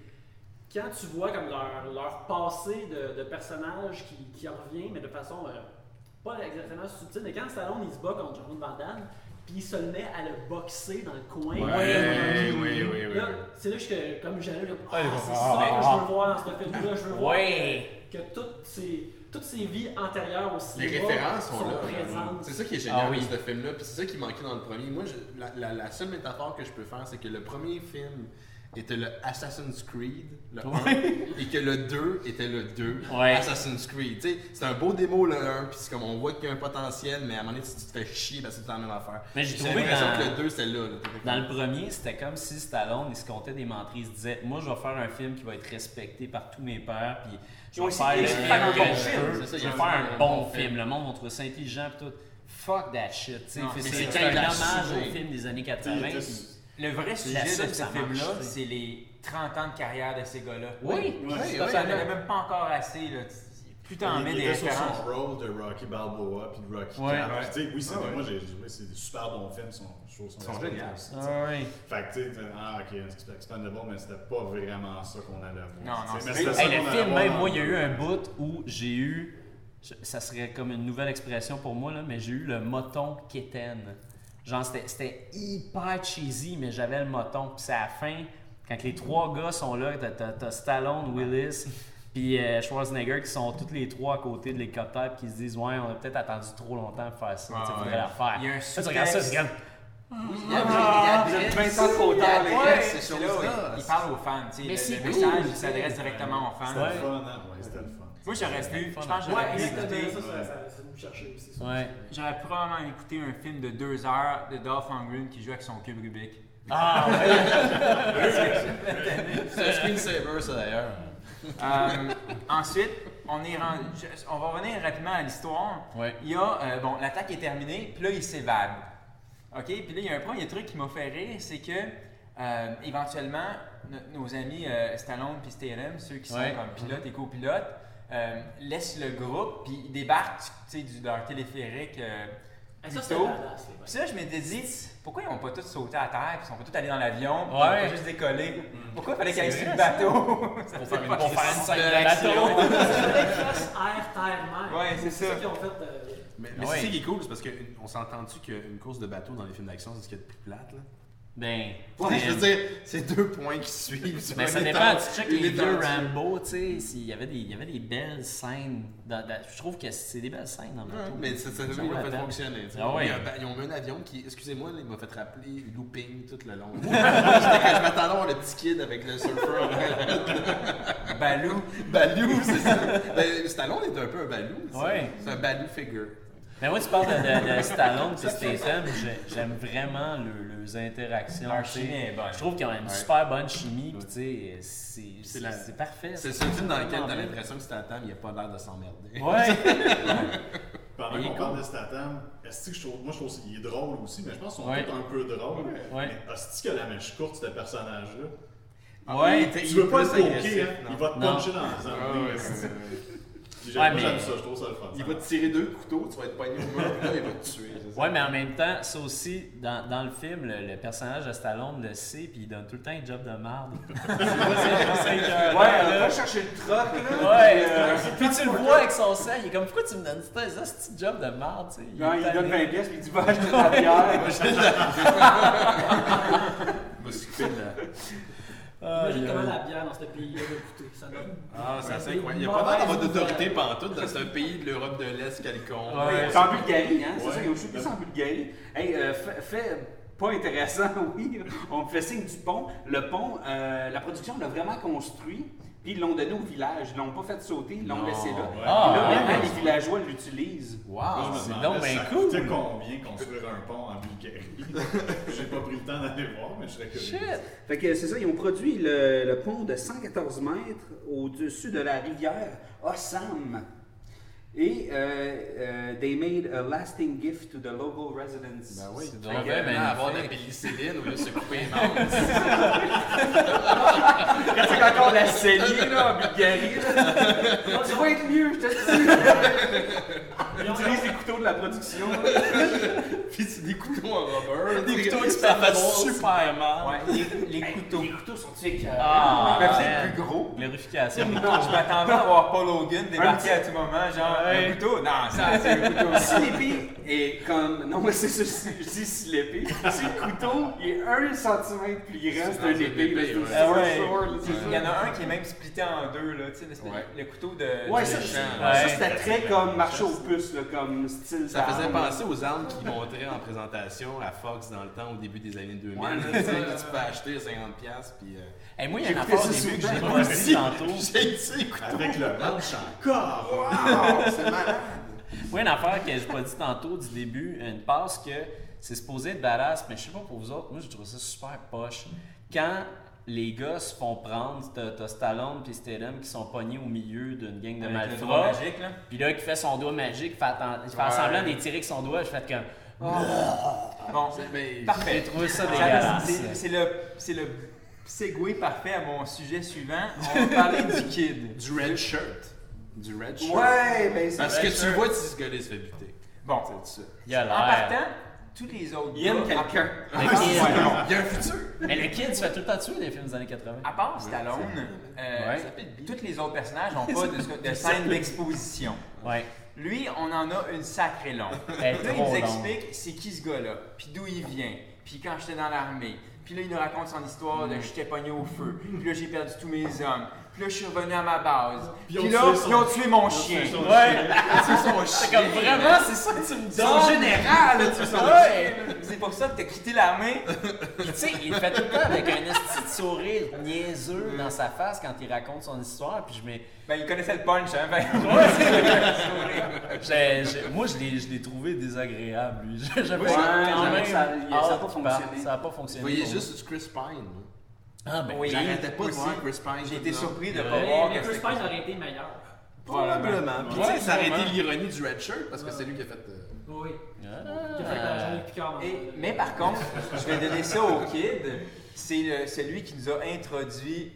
quand tu vois comme leur, leur passé de, de personnage qui, qui revient, mais de façon euh, pas exactement subtile, mais quand Stallone il se bat contre Jean-Claude Van Damme, puis il se le met à le boxer dans le coin. Ouais, oui, oui, oui. Là, c'est là que je- comme j'allais, là, ah, c'est ah, ça que ah, je veux voir dans ce film-là. Je veux voir Ouais. que, que toutes, ces, toutes ces vies antérieures au Les références sont, là. présentes. C'est ça qui est génial Ah oui. de ce film-là. Puis c'est ça qui manquait dans le premier. Moi, je- la, la- la seule métaphore que je peux faire, c'est que le premier film était le Assassin's Creed, le 1, et que le 2 était le 2, Ouais. Assassin's Creed. Tu sais, c'est un beau démo le 1, puis c'est comme on voit qu'il y a un potentiel, mais à un moment donné, tu, tu te fais chier parce que c'est la même affaire. Mais j'ai trouvé dans- que le 2 c'était là. là. Dans le premier, c'était comme si Stallone, il se comptait des menteries. Il se disait, moi, je vais faire un film qui va être respecté par tous mes pairs, puis je vais faire le film un bon film. ça, Je vais faire un bon. Le monde va trouver ça intelligent, puis tout. Fuck that shit, C'est un hommage au film des années T'sais, 80. Le vrai sujet de ce film-là, c'est les 30 ans de carrière de ces gars-là. Oui. Oui, Ça, oui, ça n'en oui. avait même pas encore assez. Là. Plus t'en mets des sur références. son rôle de Rocky Balboa puis de Rocky Ouais. Oui, c'est Ah ouais. moi j'ai joué, c'est des super bons films, sont, je sont, géniaux. aussi, Ah tu sais. ouais. Fait que tu sais, ah ok, c'est Expendable, mais c'était pas vraiment ça qu'on allait voir. Non, non, c'est- le film, même moi, il y a eu un bout où j'ai eu, ça serait comme une nouvelle expression pour moi, là, mais j'ai eu le moton quétaine. Genre, c'était- hyper cheesy, mais j'avais le moton. Puis c'est à la fin, quand les trois gars sont là, t'as- Stallone, Willis, puis euh, Schwarzenegger qui sont tous les trois à côté de l'hélicoptère, puis qui se disent Ouais, on a peut-être attendu trop longtemps pour faire ça, Ah il faudrait ouais. la faire. Il y a un Là, tu regardes ça, tu regardes. Il y a- Ah, il y a- vous êtes 20 ans trop il y a- tard, il y les a gars. ces choses-là. il, parle aux fans. tu sais, Mais le, message tu il s'adresse directement aux fans. C'était le fun, hein? Ouais, c'était le fun. Moi, j'aurais pu, je pense que Ouais, j'aurais pu exactement, écouter. ça, ça, ça, ça nous chercher aussi. ça. Ouais. J'aurais probablement écouté un film de deux heures de Dolph Lundgren qui joue avec son cube Rubik. Ah, ouais. C'est un screensaver, ça d'ailleurs. Euh, ensuite, on, est rendu- on va revenir rapidement à l'histoire. Ouais. Il y a, euh, bon, l'attaque est terminée, puis là, il s'évade. OK? Puis là, il y a un premier truc qui m'a fait rire, c'est que, euh, éventuellement, no- nos amis euh, Stallone puis Statham, ceux qui sont Ouais. comme pilotes et copilotes, euh, laissent le groupe, puis ils débarquent, tu sais, du- de leur téléphérique euh, Ah, Ça, tôt. Puis ça, je m'étais dit, pourquoi ils n'ont pas tous sauté à terre, puis ils sont pas tous allés dans l'avion, puis Ouais. ils ont pas juste décollé? Pourquoi il fallait qu'ils aillent sur le bateau? Ça Pour fait faire une pas Pour faire une sens. scène de de bateau. Air, terre, mer. Ouais, c'est ça. C'est ça qu'ils ont fait. euh, Mais, mais Ouais. c'est ça qui est cool, c'est parce qu'on s'entend-tu qu'une course de bateau dans les films d'action, c'est ce qu'il y a de plus plate, là? Ben, Ouais, je veux dire, c'est deux points qui suivent. Mais un ça dépend, tu check les vieux étendue. Rambo, tu sais, il y avait des belles scènes. dans- dans- je trouve que c'est des belles scènes dans le Ouais, mais ça, la l'ont fait fonctionner. Ah ouais. Il y a un ba- Ils ont mis un avion qui, excusez-moi, il m'a fait rappeler looping tout le long. J'étais quand je m'attendais à voir le petit kid avec le arrière. Balou. Balou, c'est ça. Ben, Stallone est un peu un Balou. Ouais. C'est un Balou figure. Mais moi, tu parles de, de, de Stallone et Statham, j'ai- j'aime vraiment le- leurs interactions. Leur tu sais. chimie est bonne. Je trouve qu'ils ont une Ouais. super bonne chimie, puis tu sais, c'est- C'est c'est la- c'est parfait. C'est seul film dans lequel t'as bien. l'impression que Statham, il a pas l'air de s'emmerder. Ouais. Pendant qu'on parle de Statham, est-ce que je trouve, moi je trouve qu'il est drôle aussi, mais je pense qu'ils sont Ouais. tous un peu drôles. Ouais. Mais est-ce que la mèche courte, ce personnage-là? Ouais. Il était- Tu veux pas le poker, hein? Il va te puncher dans les Ah, années. J'aime Ouais, ça, je trouve ça le fun. Il va te tirer deux couteaux, tu vas être pogné au mur, puis là, il va te tuer. Ouais, mais en même temps, ça aussi, dans, dans le film, le, le personnage de Stallone le sait, puis il donne tout le temps un job de merde. Ouais, va chercher le troc, là. Ouais, puis, euh, puis tu le vois avec son sang, il est comme pourquoi tu me donnes ça, c'est un job de merde, tu sais? Non, il donne tanné. 20 pièces, puis il dit va acheter de la bière. Je me suis coupé de la- Imagine il y a- comment la bière dans ce pays-là va coûter. Ça donne. Ah, c'est assez Des incroyable. Il n'y a pas d'autorité pantoute dans ce pays de l'Europe de l'Est quelconque. Ouais. C'est en Bulgarie, hein? C'est ça, ont shooté ça en Bulgarie. Hey, euh, fait, fait pas intéressant, oui. On me fait signe du pont. Le pont, euh, la production l'a vraiment construit. Puis ils l'ont donné au village. Ils l'ont pas fait sauter, ils l'ont laissé là. ouais. Ah, Puis là, ouais. maintenant, les villageois l'utilisent. Wow! Je me c'est donc bien ça cool. coûtait combien construire un pont en Bulgarie? J'ai pas pris le temps d'aller voir, mais je serais curieux. Shit! Fait que c'est ça, ils ont produit le, le pont de 114 mètres au-dessus de la rivière Ossam. Et euh, euh, they made a lasting gift to the local residents. Ben oui, C'est donc bien maintenant avoir de la pénicilline au lieu de se couper les membres. C'est encore la saignée là, en Bulgarie, là. tu vas être mieux, je te dis. Ils utilisent les couteaux de la production. Puis c'est des couteaux en rubber. Des couteaux qui se fait super mal. Ouais, les, les couteaux. Les couteaux sont tiques. Ah, Même man. c'est plus gros. Glorification. Je m'attendais à voir Paul Hogan débarquer à tout moment, genre Ouais. un couteau? Non, ça, c'est un couteau. Si l'épée est comme. Non, mais c'est ça, je dis si l'épée. Si le couteau il est un centimètre plus grand, c'est un épée. ouais. Ah ouais. Il y en a un qui est même splitté en deux, là, tu sais, l'espèce- Ouais. le couteau de. Ouais, de ça, c'était très comme marché aux puces, là, comme style. Ça faisait penser aux armes qu'ils montraient en présentation à Fox dans le temps, au début des années 2000. Ouais, là, c'est tu peux acheter à 50$. Puis, euh, Hey, moi, il y a une affaire au début que j'ai pas dit tantôt. J'ai dit, écoute, Avec le manche encore! Wow! C'est malade! Moi, une affaire que j'ai pas dit tantôt du début, une passe que c'est supposé être badass, mais je sais pas pour vous autres, moi, je trouve ça super poche. Quand les gars se font prendre, t'as t'as Stallone puis Statham qui sont pognés au milieu d'une gang de Avec le doigt malfrats, magique, là. puis là, qui fait son doigt magique, fait, fait Ouais. semblant d'étirer avec son doigt, je fais comme. Bon, mais- J'ai parfait. trouvé ça Ça, dégueulasse. c'est- C'est le, c'est le segway parfait à mon sujet suivant. On va parler du kid. du red shirt. Du red shirt. Ouais, ben c'est Parce que tu shirt. vois si ce gars-là se fait buter. Bon, C'est ça. Il a en l'air. partant, tous les autres Il aime quelqu'un. Il y a un futur. Mais le kid se fait tout le temps tuer dans les films des années 80. à part Stallone, euh, Ouais. tous les autres personnages n'ont pas de, de scène d'exposition. Ouais. Lui, on en a une sacrée longue. Là, il nous explique c'est qui ce gars-là, puis d'où il vient, puis quand j'étais dans l'armée. Puis là, il nous raconte son histoire de j'étais pogné au feu, puis là, j'ai perdu tous mes hommes, puis là, je suis revenu à ma base. Puis là, tué son- ils ont tué mon chien. son Ouais. C'est son C'est comme vraiment, c'est ça que tu me C'est en général, là, tu sais. Ouais. C'est pour ça que t'as quitté l'armée. Puis tu sais, il le fait tout le temps avec un de sourire niaiseux dans sa face quand il raconte son histoire. Puis je mets. Ben, il connaissait le punch, hein. j'ai- j'ai- moi, je l'ai, je l'ai trouvé désagréable, lui. J'avais Ouais, ça- ça a pas fonctionné. Ça n'a pas Vous fonctionné. voyez pour juste du Chris Pine. Ah, ben Oui. J'arrêtais pas de aussi. voir Chris Pine. J'ai été surpris de pas voir Mais que Chris Pine aurait été meilleur. Probablement. Puis tu sais, ça aurait été l'ironie du red shirt parce que c'est lui qui a fait. euh, Oui. Qui a fait la journée de Picard. Et- mais par contre, je vais donner ça au kid. C'est celui qui nous a introduit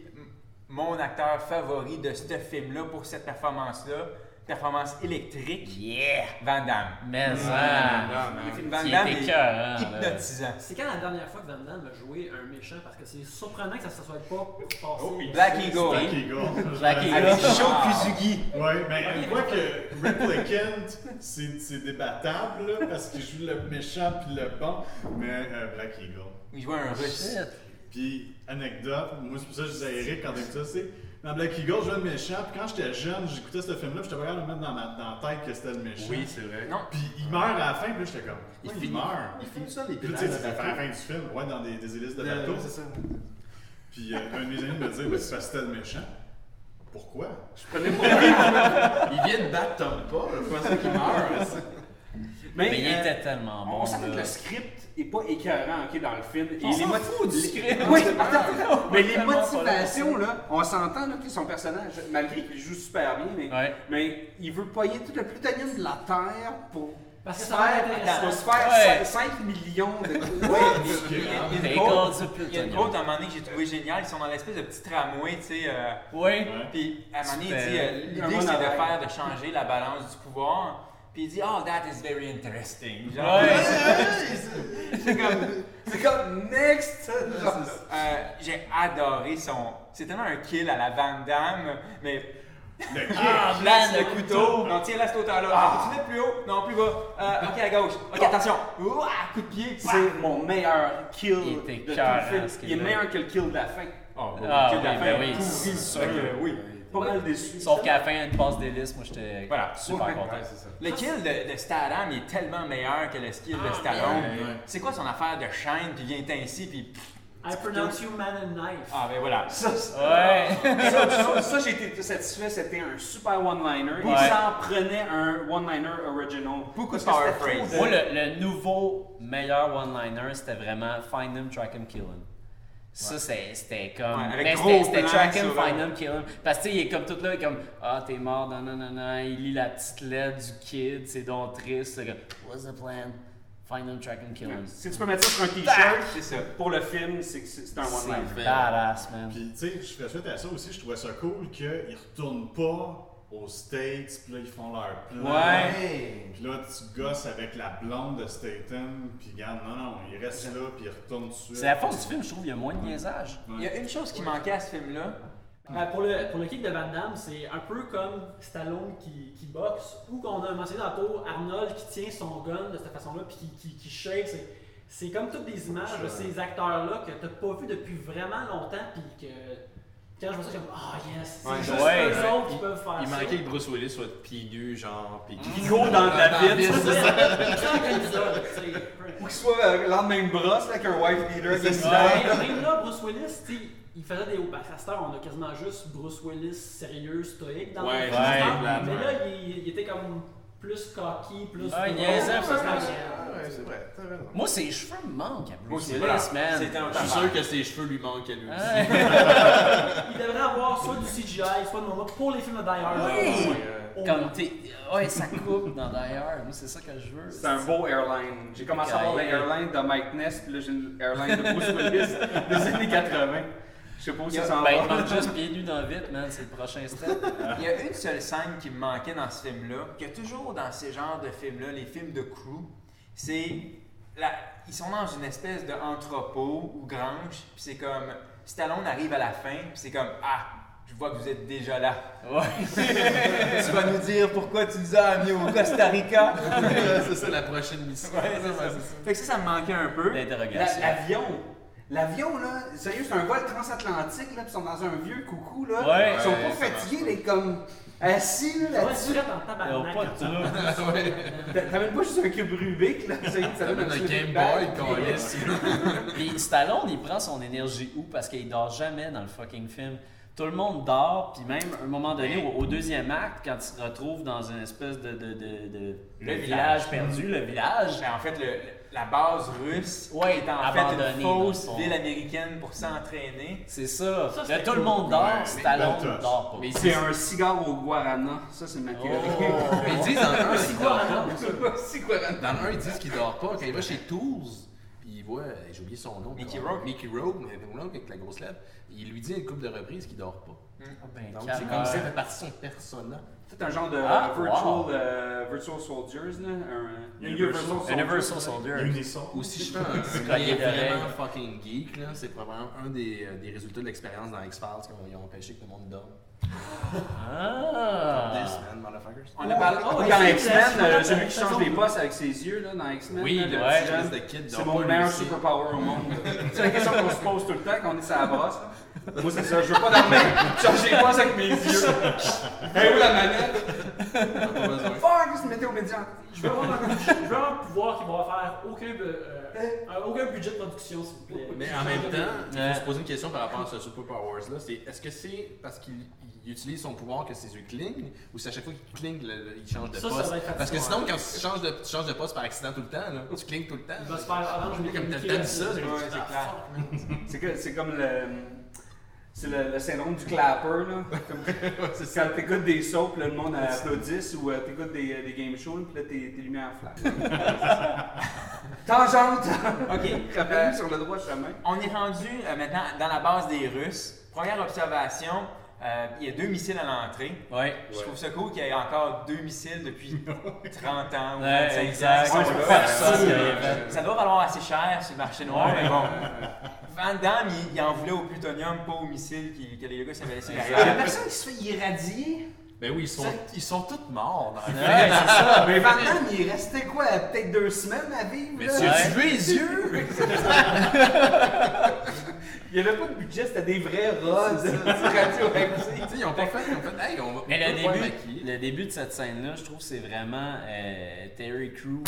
mon acteur favori de ce film-là pour cette performance-là. Performance électrique, Yeah! Van Damme. Mais Ah, ça! Van Il Damme est là. hypnotisant. C'est quand la dernière fois que Van Damme a joué un méchant? Parce que c'est surprenant que ça se soit pas passé. Black Eagle. Black Eagle. Black Eagle. Avec Ah. Sho Kuzugi. Ouais, mais on voit que Ripley Kent, c'est débattable là, parce qu'il joue le méchant puis le bon, mais euh, Black Eagle. Il jouait un russe. Shit. Puis, anecdote, moi c'est pour ça que je disais à Eric quand t'écoutes ça, c'est dans Black Eagle, je jouais le méchant, puis quand j'étais jeune, j'écoutais ce film-là, puis j'étais pas capable de mettre dans, ma, dans la tête que c'était le méchant. Oui, c'est vrai. Non. Puis il meurt à la fin, puis là j'étais comme, pourquoi il, meurt? Il finit ça, les Puis là, tu sais, à la fin du film, ouais, dans des, des hélices de bateau. c'est ça. Puis euh, un de mes amis me dit, c'est parce que c'était le méchant. Pourquoi? Il vient de battre Tom Pas, je pensais qu'il meurt. Mais, Mais il euh, était tellement bon. On sent que le script est pas écœurant ok, dans le film. Et On moti- fout du les- script. Oui, attends, mais les motivations, là, on s'entend là, que son personnage, malgré qu'il joue super bien, mais, Ouais. mais il veut payer tout le plutonium de la Terre pour Parce que se ça va faire, être intéressant. pour se faire Ouais. 5 millions de. Oui, il y a- une quote- goals de il y a une plutonium. quote à un moment donné que j'ai trouvé géniale. Ils sont dans l'espèce de petit tramway, tu sais. euh, Oui. Puis à un moment donné, il dit euh, l'idée c'est de faire, de changer la balance du pouvoir. Puis il dit, oh, that is very interesting. Genre, Ouais. C'est comme. C'est comme next! Genre, euh, j'ai adoré son. C'est tellement un kill à la Van Damme, mais. Le kick! Ah, place le couteau! Non, tiens, là, cette hauteur-là. Ah. Tu plus haut? Non, plus bas. Euh, ok, à gauche. Ok, attention. Ouah, coup de pied. C'est mon meilleur kill Il de tout le film. Il est meilleur que le kill de la fin. Oh, Ah, le kill de la oui, fin, ben oui, c'est sûr. Que, oui. Pas mal déçu. Sauf qu'à la fin, il une passe d'hélice, moi j'étais Voilà. super Ouais. content. Le kill de, de Statham il est tellement meilleur que le skill de Stallone? ouais, ouais. C'est quoi son affaire de chaîne, puis vient ainsi, puis. pff, I pronounce you man and knife. Ah, ben voilà. Ça, ça, Ouais. ça, ça, ça, j'ai été satisfait. C'était un super one-liner. Il Ouais. s'en prenait un one-liner original. Beaucoup de power phrase. Moi, le, le nouveau meilleur one-liner, c'était vraiment Find him, track him, kill him. Ça, c'est- c'était comme. Ouais, avec mais gros c'était track him, sur, find euh, him, kill him. Parce que tu sais, il est comme tout là, comme Ah, t'es mort, non, non, non, non. Il lit la petite lettre du kid, c'est donc triste. C'est comme What's the plan? Find him, track him, kill him. Si tu peux mettre ça sur un t-shirt, C'est ça. pour le film, c'est que c'est c'est un C'est one-liner. badass, man. Puis, tu sais, je fais suite à ça aussi, je trouvais ça cool qu'ils retournent pas aux States, puis là, ils font leur plan. Ouais. Puis là, tu gosses avec la blonde de Staten, puis regarde, non, non, ils restent là, puis ils retournent tout de suite. C'est la force du film, je trouve, il y a moins de niaisage. Il y a une chose qui manquait à ce film-là. Euh, pour, le, pour le kick de Van Damme, c'est un peu comme Stallone qui, qui boxe, ou qu'on a mentionné tantôt Arnold qui tient son gun de cette façon-là, puis qui, qui, qui shake. C'est, c'est comme toutes des images de ces acteurs-là que t'as pas vu depuis vraiment longtemps, puis que quand je vois ça, je suis comme Ah yes, c'est juste ouais, eux ouais. autres qui peuvent faire Il ça. manquait que Bruce Willis soit pieds nus, genre, pis Qui court dans la vide. C'est ça, il. Ou qu'il soit euh, lendemain de brosse, là, avec un wife beater qui est Ouais, Même là, Bruce Willis, tu sais, il faisait des hauts. À cette heure, on a quasiment juste Bruce Willis sérieux, stoïque dans Ouais, le film. ouais, mais là, il, il était comme plus cocky, plus. Ah, il niaisait Ça, c'est- ouais, c'est vrai. Moi, ses cheveux me manquent à Moi Bruce Willis, man. Je suis sûr que ses cheveux lui manquent à lui aussi. Ouais. Il devrait avoir soit du CGI, soit de moment pour les films de Die Hard. Oui. Comme t'es. Ouais, ça coupe dans d'ailleurs. Moi, c'est ça que je veux. C'est un beau airline. J'ai commencé à voir les airlines de Mike Ness, puis là j'ai une airline de Bruce Willis des années 80. Je sais pas où ça s'en Ben, il va. manque juste pieds nus dans vite, man. C'est le prochain step. Il y a une seule scène qui me manquait dans ce film-là, a toujours dans ces genres de films-là, les films de crew, c'est. la- Ils sont dans une espèce d'entrepôt ou grange, puis c'est comme. Stallone arrive à la fin, puis c'est comme Ah, je vois que vous êtes déjà là. Ouais. tu vas nous dire pourquoi tu nous as amenés au Costa Rica. c'est ça la prochaine mission. Ouais, c'est ça. Fait que ça, ça me manquait un peu. L'interrogation. L'avion. L'avion, là, sérieux, c'est un vol transatlantique, là, puis ils sont dans un vieux coucou, là. Ouais. Ils sont Ouais, pas fatigués d'être comme assis, là, là-dessus. tabarnak. pas juste un cube Rubik, là, ça, donne T'amènes un Game Boy, puis- câlisse. Puis Stallone, il prend son énergie où? Parce qu'il dort jamais dans le fucking film. Tout le monde dort, puis même à un moment donné, au, au deuxième acte, quand il se retrouve dans une espèce de, de, de, de- Le village. perdu, le village, Ben, en fait, le- la base russe Ouais, est en fait abandonnée, une fausse ville américaine pour s'entraîner. c'est ça. Ça, Là, tout le monde dort, Ouais, Stallone touch. dort pas. Mais C'est un cigare au guarana. Ça, c'est Machiavelli. Oh. mais ils disent dans le 1, C'est il dort pas. Dans 1, ils disent qu'il dort pas. Quand il va chez Tools, puis il voit, j'ai oublié son nom. Mickey. Rourke. Mickey Rourke avec la grosse lèvre. Il lui dit une couple de reprises qu'il dort pas. Ben, Donc, c'est comme ça fait partie de son persona. C'est un genre de Ah, virtual, wow. euh, virtual soldiers, là. Un, Universal soldier, Universal là. Soldier. Unisson. Ou si je fais un collier collier d'oreille. vraiment fucking geek, là, c'est probablement un des, euh, des résultats de l'expérience dans X-Files quand ils ont empêché que le monde dorme. Ah! This, man, motherfuckers. On a parlé Oh, dans c'est X-Men, euh, celui qui change les postes avec ses yeux là, dans X-Men. Oui, là, le le ouais, petit jeune. de kid C'est mon meilleur superpower au monde. C'est la question qu'on se pose tout le temps quand on est sur la brosse. Moi, c'est ça. Je veux pas les postes avec mes yeux. Hey, où la manette? Fuck, se mettait au médian. Je veux avoir un, je veux avoir un pouvoir qui va faire aucun, euh, euh, aucun budget de production, s'il vous plaît. Mais en même temps, faut se poser une question par rapport à ce Super Powers là. C'est est-ce que c'est parce qu'il il utilise son pouvoir que ses yeux clignent ou c'est à chaque fois qu'il cligne, le- le- il change de Ça, ça poste? va être parce que sinon, quand tu changes de, tu changes de poste par accident tout le temps, là, tu clignes tout le temps. Il va se faire orange, Comme t'as dit ça, c'est- ah, clair. C'est comme le. C'est le, le syndrome du clapper, là. Comme quand t'écoutes des soaps, là, le monde applaudisse, ou euh, t'écoutes des, des game shows, puis là, tes, tes lumières flash. Tangente! Ok. Euh, sur le droit chemin. On est rendu euh, maintenant dans la base des Russes. Première observation, euh, il y a deux missiles à l'entrée. Ouais. Je trouve ça cool qu'il y ait encore deux missiles depuis 30 ans ou Ouais, 25 exact. ans. Ouais, Ça, euh, doit valoir assez cher sur le marché noir, Ouais. mais bon. Van Damme, il, il en voulait au plutonium, pas au missile qui- que les gars s'avaient laissé Il y a derrière. personne qui se fait irradier. Ben oui, ils sont, ils sont tous morts dans le Ouais, c'est ça. Mais Van Damme, il restait quoi? Peut-être deux semaines à vivre? Mais là? tu as tué les yeux! Il n'y avait pas de budget, c'était des vrais rods radioactifs. Tu sais, ils ont pas fait, ils ont fait, hey, on va. Mais le début, le début de cette scène-là, je trouve que c'est vraiment euh, Terry Crew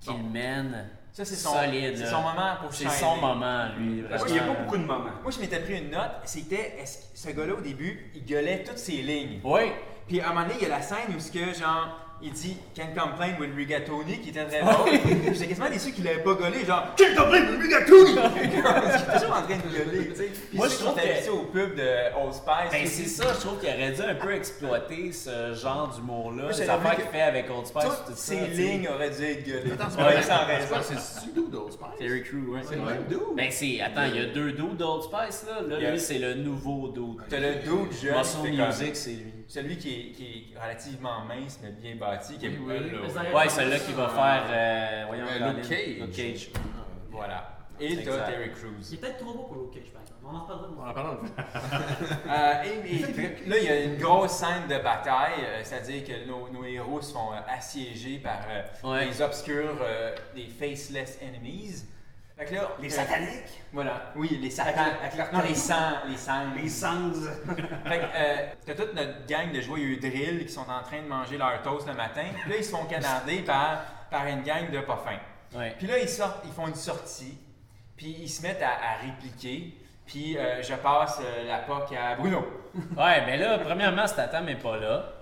qui le mène. Ça, c'est son, solide. c'est là. son moment pour C'est son moment, lui. Parce qu'il n'y a pas beaucoup de moments. Moi, je m'étais pris une note, c'était est-ce que ce gars-là, au début, il gueulait toutes ses lignes? Oui. Puis à un moment donné, il y a la scène où ce que, genre, il dit Can't complain with rigatoni, qui était très drôle. Puis J'étais quasiment déçu qu'il l'avait pas gueulé, genre Can't complain with rigatoni! il est toujours en train de gueuler, tu sais. Puis Moi, je trouve que- au pub de Old Spice. Ben, c'est ça, je trouve qu'il aurait dû un peu exploiter ce genre d'humour-là. Les affaires qu'il fait avec Old Spice, tout Toutes ces lignes auraient dû être gueulées. Attends, c'est c'est Sudo d'Old Spice. Terry Crew, ouais. C'est le même dude. Ben, c'est. Attends, il y a deux dudes d'Old Spice, là. Là, lui, c'est le nouveau dude. T'as le dude jeune. Muscle Music, c'est lui. Celui qui est, qui est relativement mince mais bien bâti. Qui est Oui, oui. Ouais, celui-là qui va faire. euh, voyons, Euh. Luke Cage. Luke Cage. Voilà. Et t'as. Terry Il Crews. est peut-être trop beau pour Luke Cage, par exemple. On en reparlera. On en parle dans le Euh, et, là, il y a une grosse scène de bataille, euh, c'est-à-dire que nos, nos héros euh, assiéger par euh, Ouais. des obscurs, euh, des faceless enemies. Fait que là, Les euh, sataniques? Voilà, oui, les satans. Avec la- avec leur non, les sangs, les sangs. Les sans. Fait que, euh, t'as toute notre gang de joyeux drill qui sont en train de manger leur toast le matin. Puis là, ils se font canarder par, par une gang de pas fins. Ouais. Puis là, ils sortent, ils font une sortie, puis ils se mettent à, à répliquer. Puis euh, je passe euh, la POC à Bruno. Ouais, mais là, premièrement, Statham n'est pas là.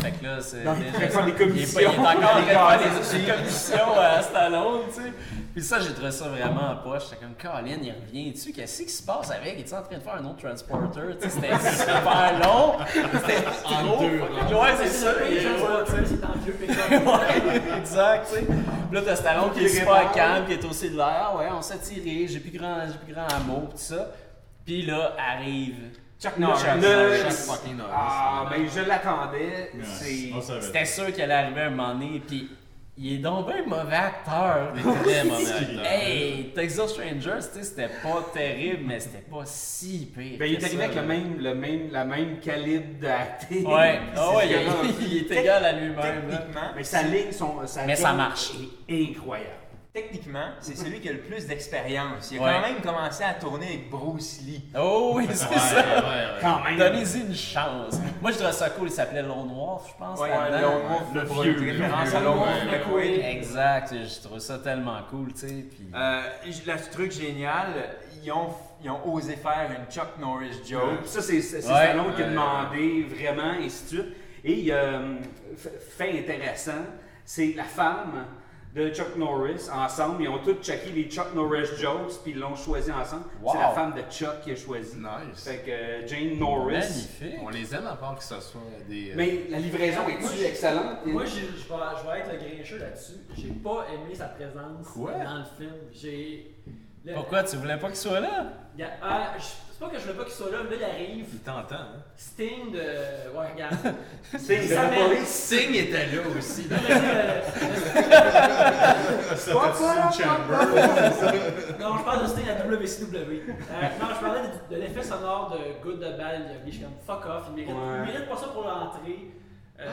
Fait que là, c'est. Il déjà faire des Il est, commissions. pas- il est encore en train de faire Des commissions à Stallone, tu sais. Puis ça, j'ai trouvé ça vraiment en poche. J'étais comme, Colin, il revient dessus. Qu'est-ce qui se passe avec? Il est en train de faire un autre transporter? Tu sais, c'était super long. C'était trop. deux Ouais, c'est ça. Il- gens ouais, en exact, tu sais. Là, t'as Stallone qui est super calme, qui est aussi de l'air. Ah ouais, on s'est tiré, j'ai plus grand, j'ai plus grand amour, tout ça. Puis là, arrive. Chuck Norris. Chuck fucking Norris. Ah, ben je l'attendais. C'était sûr qu'elle allait arriver un moment donné, puis il est donc bien mauvais acteur. Il est très mauvais acteur. Hey, Texas Strangers, tu sais, c'était pas terrible, mais c'était pas si pire. Ben, il est arrivé avec le même, le même, la même calibre d'acting. Ouais, ah ouais, il, est égal à lui-même. Techniquement, Mais sa ligne, son, sa Mais ça marche. est incroyable. Techniquement, c'est celui qui a le plus d'expérience. Il a Ouais. quand même commencé à tourner avec Bruce Lee. Oh oui, c'est Ouais, ça. ouais, ouais. Quand même. Donnez-y une chance. Moi, je trouvais ça cool. Il s'appelait Lone Wolf, je pense. Ouais, là-dedans. Lone Wolf, le vieux, référence à. Exact. Je trouve ça tellement cool, tu sais. Puis... Euh, le truc génial, ils ont, ils ont osé faire une Chuck Norris joke. Ça, c'est c'est- c'est Ouais. Stallone qui a Ouais, demandé vraiment, et ainsi de suite. Et euh, fait intéressant, c'est la femme de Chuck Norris ensemble. Ils ont tous checké les Chuck Norris jokes, puis ils l'ont choisi ensemble. Wow. C'est la femme de Chuck qui a choisi. Nice. Fait que euh, Jane Norris. Magnifique. On les aime à part que ce soit des. euh, Mais la livraison est-tu excellente? Moi, je vais, je vais être le grincheux là-dessus. J'ai pas aimé sa présence Quoi? dans le film. J'ai. Le- Pourquoi? Tu voulais pas qu'il soit là? Il y a- ah, je- c'est pas que je veux pas qu'il soit là, mais là, il arrive. Il t'entend, hein? Sting de. Ouais, regarde. Sting de Ça la police. Sting était là aussi. Non, mais, euh, Chamber. Non, je parle de Sting à WCW. Euh, non, je parlais de, de l'effet sonore de Good de Bad. Je suis comme fuck off, il mérite, Ouais. il mérite pas ça pour l'entrée. Euh,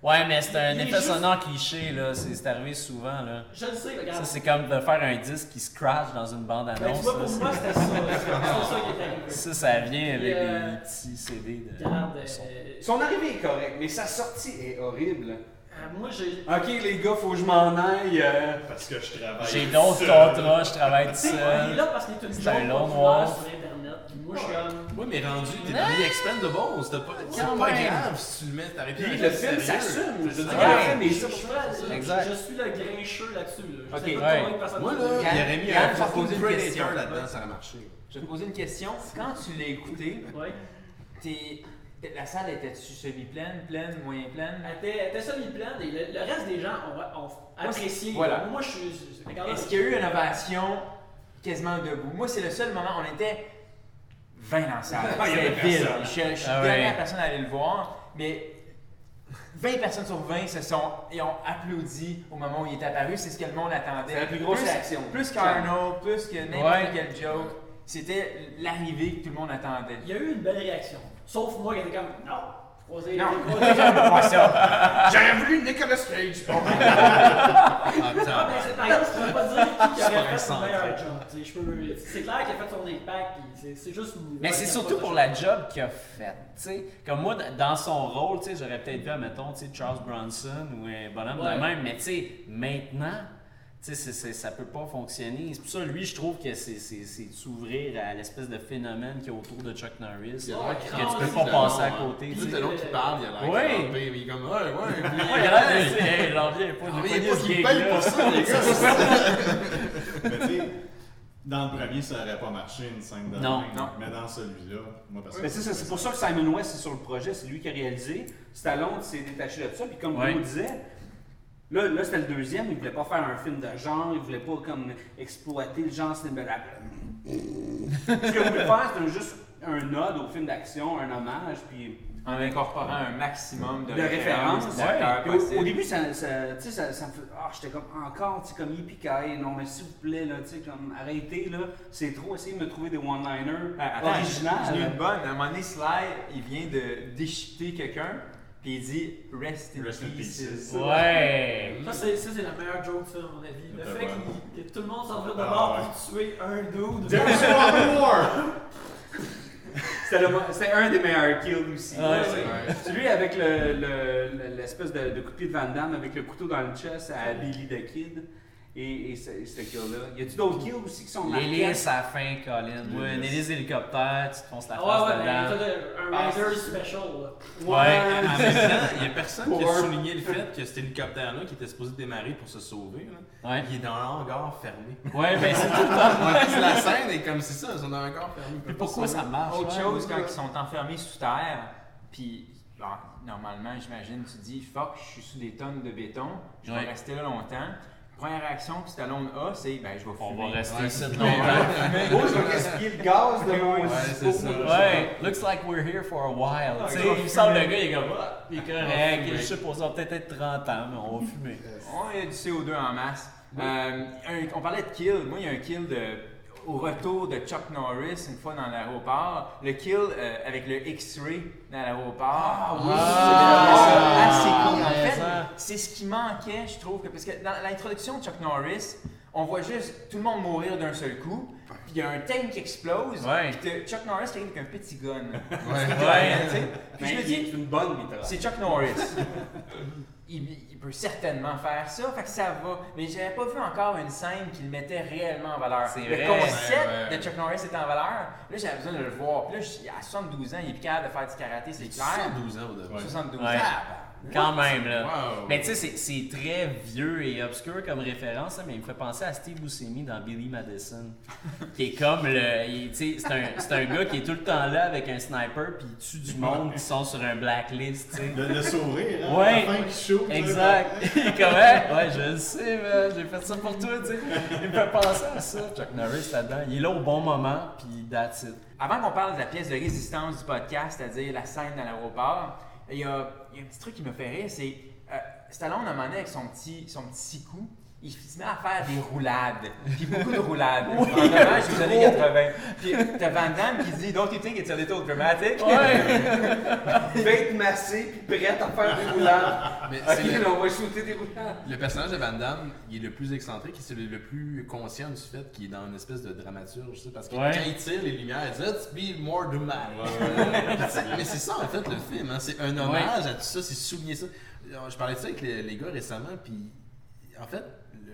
Ouais, mais c'est un effet juste- sonore cliché, là. C'est arrivé souvent, là. je le sais, regarde. Ça, c'est comme de faire un disque qui scratch dans une Ben, tu bande-annonce. vois, pour moi, c'était ça. C'est ça qui est arrivé. Ça, ça vient avec euh, des petits CD de. Regarde, son. euh, Son arrivée est correcte, mais sa sortie est horrible. euh, moi, j'ai. Ok, les gars, faut que je m'en aille. euh, Parce que je travaille. J'ai d'autres seul. contrats, je travaille tout sais, il est seul. là parce qu'il est une C'est un long noir. sur Internet. Puis moi, je suis comme. Ouais, mais rendu, t'es dans les Expendables. C'est pas, c'est Quand pas même. grave si tu le mets. T'arrêtes Puis de le film s'assume. Je veux dire, Ouais. le film est Je, ça. je, je- Exact. je suis le grincheux là-dessus. Là. Je Ok. sais pas Ouais. combien de personnes Moi, là, il Yann- aurait mis Yann, un je vais poser fucking une Predator question. là-dedans, ça aurait marché. Je vais te poser une question. Quand tu l'as écouté, Ouais. t'es- la salle était-tu semi-pleine, pleine, moyen pleine? Elle était, elle était semi-pleine et le, le reste des gens ont, ont apprécié. Voilà. Moi, je suis. je- regarde, Est-ce qu'il y a eu une ovation quasiment debout? Moi, c'est le seul moment, on était 20 dans la salle. Ah, C'était vide. Je, je suis Ah ouais. dernière personne à aller le voir, mais 20 personnes sur 20 se sont et ont applaudi au moment où il est apparu. C'est ce que le monde attendait. C'est la plus grosse Plus- réaction. Plus qu'Arnold, plus que n'importe Ouais. quel joke. C'était l'arrivée que tout le monde attendait. Il y a eu une belle réaction. Sauf moi qui était comme. Non! Non. J'aurais voulu Nicolas Cage. Ah, mais c'est- pas dire C'est aurait fait le meilleur job. clair qu'il a fait son impact, c'est- juste. une- Mais c'est surtout pour la job qu'il a faite, tu sais. Comme moi, dans son rôle, tu sais, j'aurais peut-être vu, mettons, tu sais, Charles Bronson ou un bonhomme Ouais. de même, mais tu sais, maintenant, tu sais, c'est- c'est- ça peut pas fonctionner. C'est pour ça, lui, je trouve que c'est c'est- c'est de s'ouvrir à l'espèce de phénomène qui est autour de Chuck Norris, Il a que l'air tu crampé, peux pas le passer à côté. tu Tout sais. le long qu'il parle, il a l'air Ouais. crampé, mais il est comme, ouais, ouais. il a l'air de dire, hey, j'en pas, mais il qu'il paye pour ça, les gars. Mais tu sais, dans le premier, ça aurait pas marché une scène de Non, même. non. Mais dans celui-là, moi, parce que. Mais c'est pour ça que Simon West est sur le projet, c'est lui qui a réalisé. Stallone s'est détaché de ça, puis comme Ouais. Bruno disait, là, là c'était le deuxième, il voulait pas faire un film de genre, il voulait pas comme exploiter le genre cinématographique. Ce qu'il voulait faire, c'était juste un nod au film d'action, un hommage, puis En incorporant un maximum de, de référence. d'acteurs Puis au- Au, début, ça, ça, me fait. Ah, j'étais comme encore, tu sais, comme non, mais s'il vous plaît, là, tu sais, comme arrêtez, là, c'est trop, essayez de me trouver des one-liners Ah, Attends, originales. J'en ai une bonne. À un moment donné, Sly, il vient de déchiqueter quelqu'un, puis il dit Rest in Rest in pieces. pieces. Ouais. Ça, c'est ça, c'est la meilleure joke du film, à mon avis. Le fait qu'il- que tout le monde s'en va de Ah, bord ouais. pour tuer un dude. There's! C'était le- C'était un des meilleurs kills aussi. Ouais, C'est- Celui avec le- le- le- l'espèce de, de coup de pied de Van Damme avec le couteau dans le chest à Billy the Kid. Et, et ce, ce kill-là. Y a-tu d'autres kills aussi qui sont marquants? L'hélice à la fin, Colin. Ouais, une hélice d'hélicoptère, tu te fonces la face Ah ouais, ouais, mais dedans. t'as de- un Ah, Rider special, là. Ouais. En même temps, il n'y a personne qui a souligné le fait que cet hélicoptère-là, qui était supposé démarrer pour se sauver, là, Ouais. il est dans un hangar fermé. Ouais, ben c'est tout le temps. Ouais, la scène est comme c'est ça, ils sont dans un hangar fermé. Pourquoi ça marche? Autre ouais, chose, ouais. quand ils sont enfermés sous terre, puis normalement, j'imagine, tu dis fuck, je suis sous des tonnes de béton, je vais Ouais. rester là longtemps. Première réaction que Stallone a, c'est ben, je vais On fumer. va rester Ouais, ici c'est longtemps. Moi, je vais gaspiller le gaz de mon Ouais, c'est ça. Ouais, looks like we're here for a while. Tu sais, il me semble le gars, il est comme, ah, il est correct, je sais pas, ça va peut-être être 30 ans, mais on va fumer. Oh, il y a du CO2 en masse. Euh, un- on parlait de kill. Moi, il y a un kill de, au retour de Chuck Norris une fois dans l'aéroport. Le kill euh, avec le X-ray dans l'aéroport. oui. Ah, assez Ah, cool. En fait, ça. c'est ce qui manquait, je trouve. Que, parce que dans l'introduction de Chuck Norris, on voit juste tout le monde mourir d'un seul coup. Puis il y a un tank qui explose. Ouais. Puis Chuck Norris qui arrive avec un petit gun. Ouais. Ouais. Tu sais. Puis je me dis, est une bonne mitraille. c'est Chuck Norris. il, il peut certainement faire ça, fait que ça va. Mais j'avais pas vu encore une scène qui le mettait réellement en valeur. C'est le vrai. concept Ouais, ouais. de Chuck Norris était en valeur. Là, j'avais besoin de le voir. Puis là, à 72 ans, il est plus capable de faire du karaté, c'est clair. 72 ans, au début. Ouais. 72 Ouais. ans. Quand même, là. Wow. Mais tu sais, c'est- très vieux et obscur comme référence, là, mais il me fait penser à Steve Buscemi dans Billy Madison. qui est comme le. tu sais, C'est un, c'est un gars qui est tout le temps là avec un sniper, puis il tue du monde qui sont sur un blacklist, tu sais. Le, le sourire, hein, Ouais. la fin qui sais, Exact. Il est comme, Hein? ouais, je le sais, man, j'ai fait ça pour toi, tu sais. Il me fait penser à ça. Chuck Norris là-dedans. Il est là au bon moment, puis that's it. Avant qu'on parle de la pièce de résistance du podcast, c'est-à-dire la scène dans l'aéroport, il y, a, il y a un petit truc qui me fait rire, c'est euh, Stallone, à un moment donné, avec son petit, son petit coup, il se met à faire des roulades. Puis beaucoup de roulades. En hommage aux années 80. Puis t'as Van Damme qui dit Don't you think it's a little dramatic? Il va être massé puis prêt à faire des roulades. Mais Ok, le- là, on va shooter des roulades. Le personnage de Van Damme, il est le plus excentrique et c'est le, plus conscient du fait qu'il est dans une espèce de dramaturge, tu sais, parce que Ouais. quand il tire les lumières, il dit Let's be more dramatic. Sais, Mais c'est ça en fait le film, hein, c'est un hommage à tout ça, c'est souligner ça. Je parlais de ça avec les, les gars récemment, puis en fait,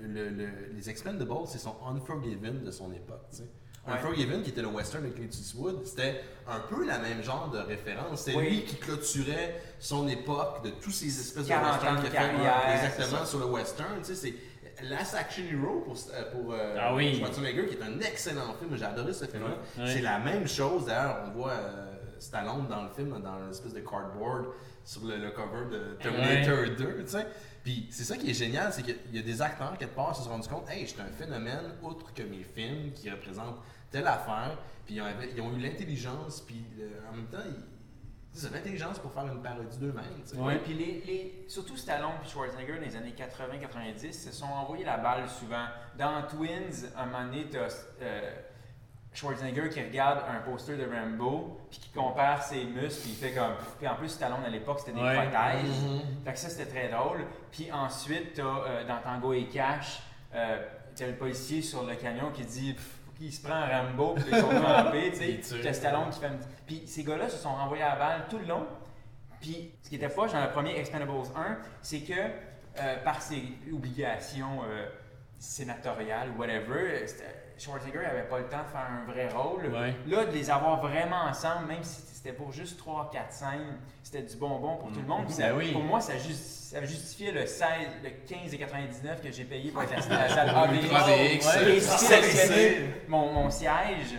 le, le- le- les Expendables, c'est son Unforgiven de son époque. tu sais. Ouais. Unforgiven, qui était le western de Clint Eastwood, c'était un peu la même genre de référence. C'était Oui. lui qui clôturait son époque de tous ces espèces de 40 westerns qu'il a fait. carrière, Exactement, sur le western. Tu sais, c'est Last Action Hero pour, euh, pour euh, Ah oui. Schwarzenegger, qui est un excellent film. J'ai adoré ce film-là. C'est la même chose. D'ailleurs, on voit euh, Stallone dans le film, dans une espèce de cardboard sur le, le cover de Terminator 2. tu sais. Puis c'est ça qui est génial, c'est qu'il y a des acteurs quelque part qui se sont rendus compte, hey, j'étais un phénomène outre que mes films qui représentent telle affaire. Puis ils ont, ils ont eu l'intelligence, puis euh, en même temps, ils, ils ont l'intelligence pour faire une parodie d'eux-mêmes. Oui, puis les, les- surtout Stallone et Schwarzenegger dans les années 80-90 se sont envoyés la balle souvent. Dans Twins, un moment donné, t'as euh, Schwarzenegger qui regarde un poster de Rambo puis qui compare ses muscles puis il fait comme puis en plus Stallone à l'époque c'était des Ouais. protèges. Mhm. fait que ça c'était très drôle. Puis ensuite t'as euh, dans Tango et Cash euh, t'as le policier sur le camion qui dit qu'il se prend un Rambo puis ils sont crampés tu Il sais t'as Stallone qui fait puis ces gars-là se sont renvoyés à la balle tout le long. Puis ce qui était poche dans le premier Expendables 1 c'est que euh, par ses obligations euh, sénatoriales ou whatever c'était- Schwarzenegger n'avait pas le temps de faire un vrai rôle. Ouais. Là, de les avoir vraiment ensemble, même si c'était pour juste 3-4 scènes, c'était du bonbon pour tout le monde. Ça- Ben oui. Pour moi, ça, justi- ça justifiait le 16, le 15,99 que j'ai payé pour être assis dans la salle AVX. Et sélectionner mon, mon siège.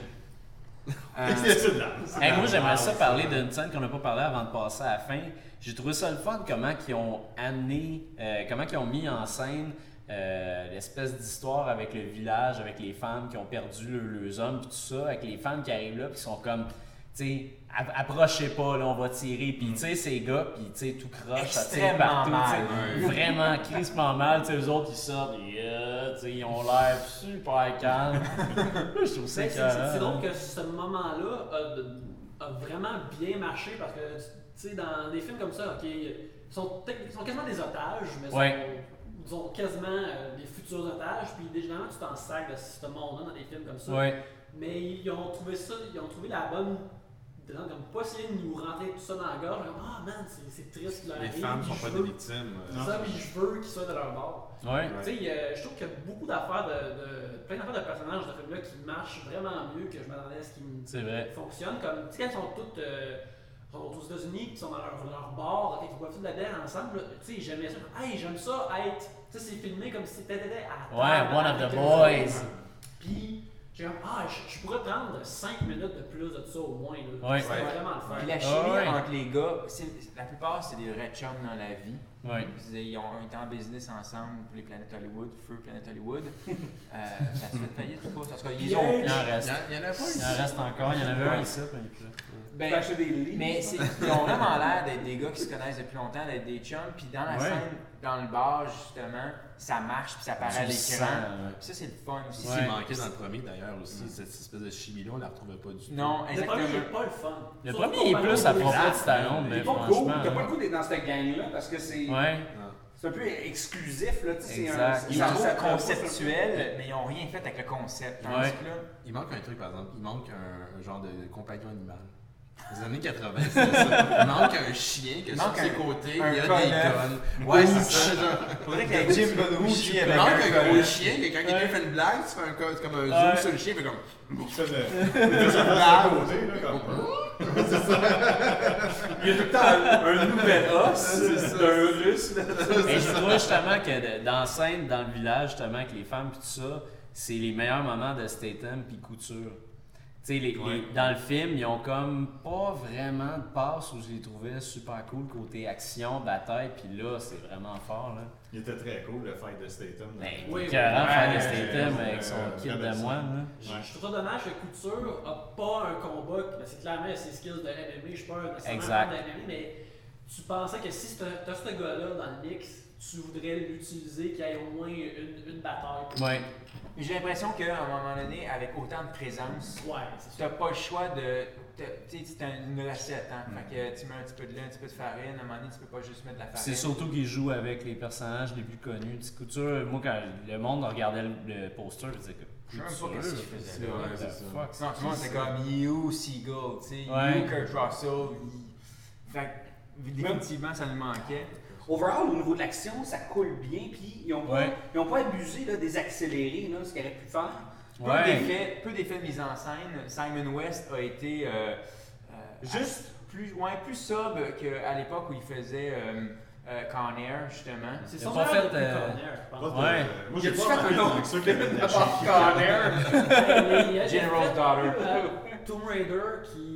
Euh, Hey, moi, j'aimerais ça parler d'une scène qu'on n'a pas parlé avant de passer à la fin. J'ai trouvé ça le fun, comment ils ont amené, euh, comment ils ont mis en scène euh, l'espèce d'histoire avec le village, avec les femmes qui ont perdu le- leurs hommes, puis tout ça, avec les femmes qui arrivent là, puis qui sont comme, tu sais, app- approchez pas, là, on va tirer, puis tu sais, ces gars, puis tu sais, tout croche, ça tire partout, mal. sais. vraiment crispement mal, tu sais, eux autres, ils sortent, euh, tu sais, ils ont l'air super calmes. Je trouve ça C'est drôle que ce moment-là a, vraiment bien marché parce que, tu sais, dans des films comme ça, ok, ils sont, sont quasiment des otages, mais Ouais. sont, ils sont quasiment euh, des futurs otages. Puis généralement, tu t'en sacs de ce monde-là dans des films comme ça. Ouais. Mais ils ont trouvé ça, ils ont trouvé la bonne. de- Comme pas essayer de nous rentrer tout ça dans la gorge. Comme, ah man, c'est triste. qui leur Les femmes sont pas veux- des victimes. euh, C'est ça, puis je veux qu'ils soient de leur bord. Ouais. Tu sais, euh, je trouve qu'il y a beaucoup d'affaires de, de- plein d'affaires de personnages de film-là qui marchent vraiment mieux que je m'attendais à ce vrai. fonctionnent. Comme, tu sais, ils sont toutes euh, sont aux États-Unis, qui sont dans leur, leur bar, quand ils boivent tout de la bière ensemble, tu sais, j'aimais ça. Hey, j'aime ça être. Tu sais, c'est filmé comme si c'était à Ouais, one of the boys. Puis, j'ai comme, ah, je, je pourrais prendre 5 minutes de plus de ça au moins. Là. Ouais. Ouais. vraiment le fun. Puis la chimie ouais. entre les gars, c'est- la plupart, c'est des vrais chums dans la vie. Ouais. Ils ont été en business ensemble pour les Planètes Hollywood, Feu Planète Hollywood. Euh, ça se fait faillite ou pas? En tout cas, ils ont. Il en reste. Il y en a pas Il ici. en reste encore. Il y en avait un ici. puis- Ben, Faut acheter des livres. mais c'est- ils ont vraiment l'air d'être des gars qui se connaissent depuis longtemps, d'être des chums. Puis dans la Ouais. scène, dans le bar, justement, ça marche, puis ça paraît à le l'écran. ça, c'est le fun aussi. C'est Ouais. qui manquait dans le premier d'ailleurs aussi, cette espèce de chimie-là, on la retrouvait pas du tout. Non, Le exactement. premier, il est pas le fun. Le Surtout premier est plus à propos de Stallone, Il mais franchement. T'as pas le goût d'être dans cette gang-là parce que c'est Ouais. c'est un peu exclusif. Là, tu sais, c'est un- Ils ça- sont ça- conceptuels, mais ils n'ont rien fait avec le concept. Tandis Ouais. que là, Il manque un truc par exemple, il manque un, un genre de compagnon animal. Les années 80, c'est ça. Il manque un chien que Il sur manque ses un- côtés, il y a des connes. Ouais, c'est ça. Genre. Faudrait qu'il y ait Jim Belushi Il avec manque un gros chien, que quand quelqu'un fait une blague, tu fais un co- comme un Ouais. zoom sur le chien, il fait comme. Il fait de- il comme. Y a tout le temps un, nouvel os d'un russe. là. Et je trouve justement que dans la scène, dans le village, justement, avec les femmes et tout ça, c'est les meilleurs moments de Statham puis Couture. Tu sais, les- les- dans le film, ils ont comme pas vraiment de passe où je les trouvais super cool côté action, bataille, puis là, c'est vraiment fort, là. Il était très cool, le fight de Statham. Ben, Oui, oui, faire de Statham avec son kit de moine. Je trouve ça dommage que Couture a pas un combat. ben, c'est clairement ses skills de MMA. Je suis pas un fan de MMA, mais tu pensais que si t'as as ce gars-là dans le mix, tu voudrais l'utiliser, qu'il y ait au moins une, une bataille. Ouais. Mais J'ai l'impression qu'à un moment donné, avec autant de présence, Ouais, c'est n'as pas le choix de. t'as- Tu sais, c'est un- une recette, hein. Fait que tu mets un petit peu de lait, un petit peu de farine, à un moment donné, tu peux pas juste mettre de la farine. C'est surtout qu'il joue avec les personnages les plus connus. Petit Couture, moi, quand le monde regardait le, le poster, je disais que. Je sais même pas qu'est-ce qu'il faisait là. Ouais, c'est ça. fuck, Sinon, tout le monde était comme You, Seagull, tu sais. You, Kurt Russell. il- Fait que, définitivement, ça nous manquait. Overall, au niveau de l'action, ça coule bien, puis ils n'ont pas, Ouais. ils ont pas abusé là, des accélérés, là, ce qu'ils auraient pu faire. Peu Ouais. d'effets, peu d'effets de mise en scène. Simon West a été euh, euh, Juste- plus, ouais, plus sobre qu'à l'époque où il faisait euh, euh, Con Air, justement. C'est son pas fait, depuis euh, Con Air, je Pas pense. de- Ouais. Moi, Y j'ai pas fait un autre que ça de General's fait, Daughter. Tomb Raider qui.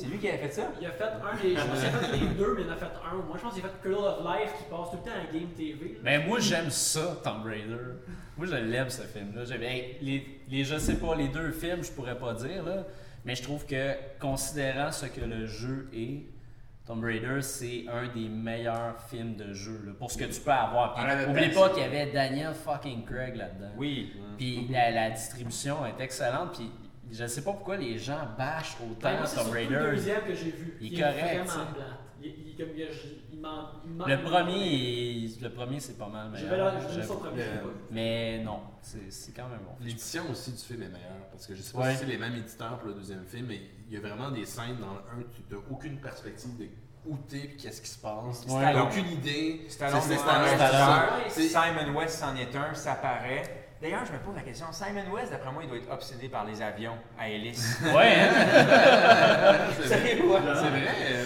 C'est lui qui avait fait ça? Il a fait un des. Je pas s'il a fait les deux, mais il en a fait un. Moi, je pense qu'il a fait Cradle of Life qui passe tout le temps à Game TV. là. Mais moi, j'aime ça, Tomb Raider. Moi, je l'aime, ce film-là. Hey, les, les, je sais pas, les deux films, je pourrais pas dire, là, mais je trouve que, considérant ce que le jeu est, Tomb Raider, c'est un des meilleurs films de jeu, là, pour ce que tu peux avoir. Oublie pas qu'il y avait Daniel fucking Craig là-dedans. Oui. Puis la, la distribution est excellente. Puis je sais pas pourquoi les gens bâchent Ben, autant c'est Tomb surtout le Raider. deuxième que j'ai vu. Il est qui correct, vraiment plate. Il, il, comme, il, il il Le il premier, est- le premier c'est pas mal meilleur. premier, je l'ai pas vu. Mais non, c'est c'est quand même bon. L'édition aussi du film est meilleure parce que je sais pas Ouais. si c'est les mêmes éditeurs pour le deuxième film, mais il y a vraiment des scènes dans le 1 tu n'as aucune perspective de où t'es puis qu'est-ce qui se passe. Ouais. T'as aucune idée. C'est- c'est. C'est- Simon West c'en est un, ça paraît. D'ailleurs, je me pose la question, Simon West, d'après moi, il doit être obsédé par les avions à hélice. Ouais, hein? C'est quoi? C'est vrai. ouais.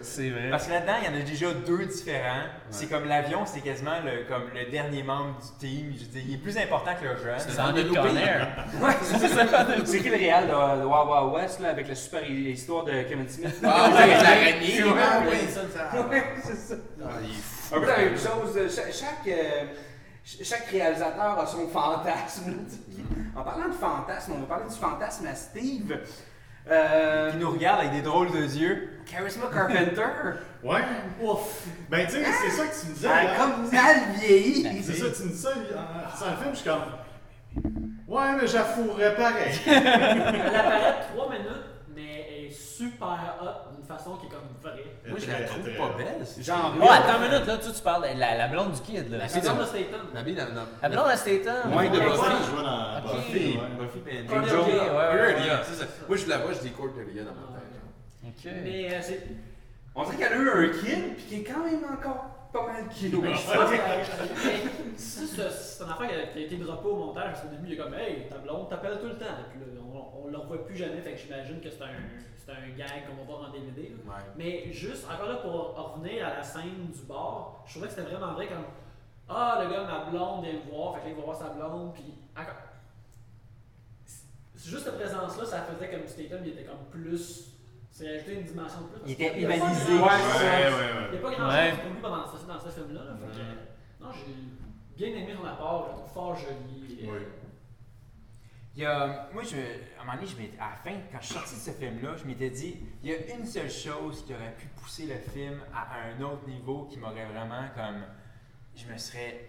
c'est vrai. Parce que là-dedans, il y en a déjà deux différents. C'est comme l'avion, c'est quasiment le, comme le dernier membre du team. Je il est plus important que le jeune. C'est Air. Ouais, c'est ça. C'est qui le réel de, Wild Wild West, là, avec la super histoire de Kevin Smith? Ah l'araignée. Ouais, Ah ouais. oui, ça, ça. Ouais, c'est ça. Ah, il est fou. Un peu la même chose. Chaque, chaque, ch- chaque réalisateur a son fantasme. En parlant de fantasme, on va parler du fantasme à Steve. Euh, Qui nous regarde avec des drôles de yeux. Charisma Carpenter Ouais. Ouf! Ben, tu sais, c'est ça que tu me disais. a hier. comme mal vieilli. C'est ça, tu me dis ça en faisant le film, je suis comme. Ouais, mais j'affourerais pareil. Elle apparaît 3 minutes, mais elle est super hot façon qui est comme vraie. Moi, je la trouve pas belle. c'est- Genre, Oh, attends une minute, là, tu, tu parles de la, la blonde du kid, là. La fille de- Statham. La La blonde à Statham. Ouais, de Buffy, je vois dans. Buffy. Cordelia, c'est ça. Moi, je la vois, je dis Cordelia dans ma tête. Ok. Mais euh, c'est. On dirait qu'elle a eu un kid, puis qui est quand même encore pas mal kilo. Mais je pense que- c'est une affaire qui a, été droppée au montage parce qu'au début, il est comme Hey, ta blonde t'appelle tout le temps. Puis là, on, on le revoit plus jamais, fait que j'imagine que c'est un, c'est un gag qu'on va voir en DVD. Ouais. Mais juste, encore là, pour en revenir à la scène du bar, je trouvais que c'était vraiment vrai comme Ah, le gars, ma blonde vient me voir, fait que là, il va voir sa blonde, puis encore. C'est juste cette présence-là, ça faisait comme Statham, il était comme plus. C'est ajouté une dimension de plus. Il était humanisé. Ouais, Il ouais, ouais. n'y a pas grand Ouais. chose pour lui dans ce, dans ce film-là. là, fait que, non, j'ai bien aimé son apport, je le trouve fort joli. Oui. Il y a, moi, je, à un moment donné, je m'étais- à la fin, quand je suis sorti de ce film-là, je m'étais dit, il y a une seule chose qui aurait pu pousser le film à un autre niveau qui m'aurait vraiment comme. Je me serais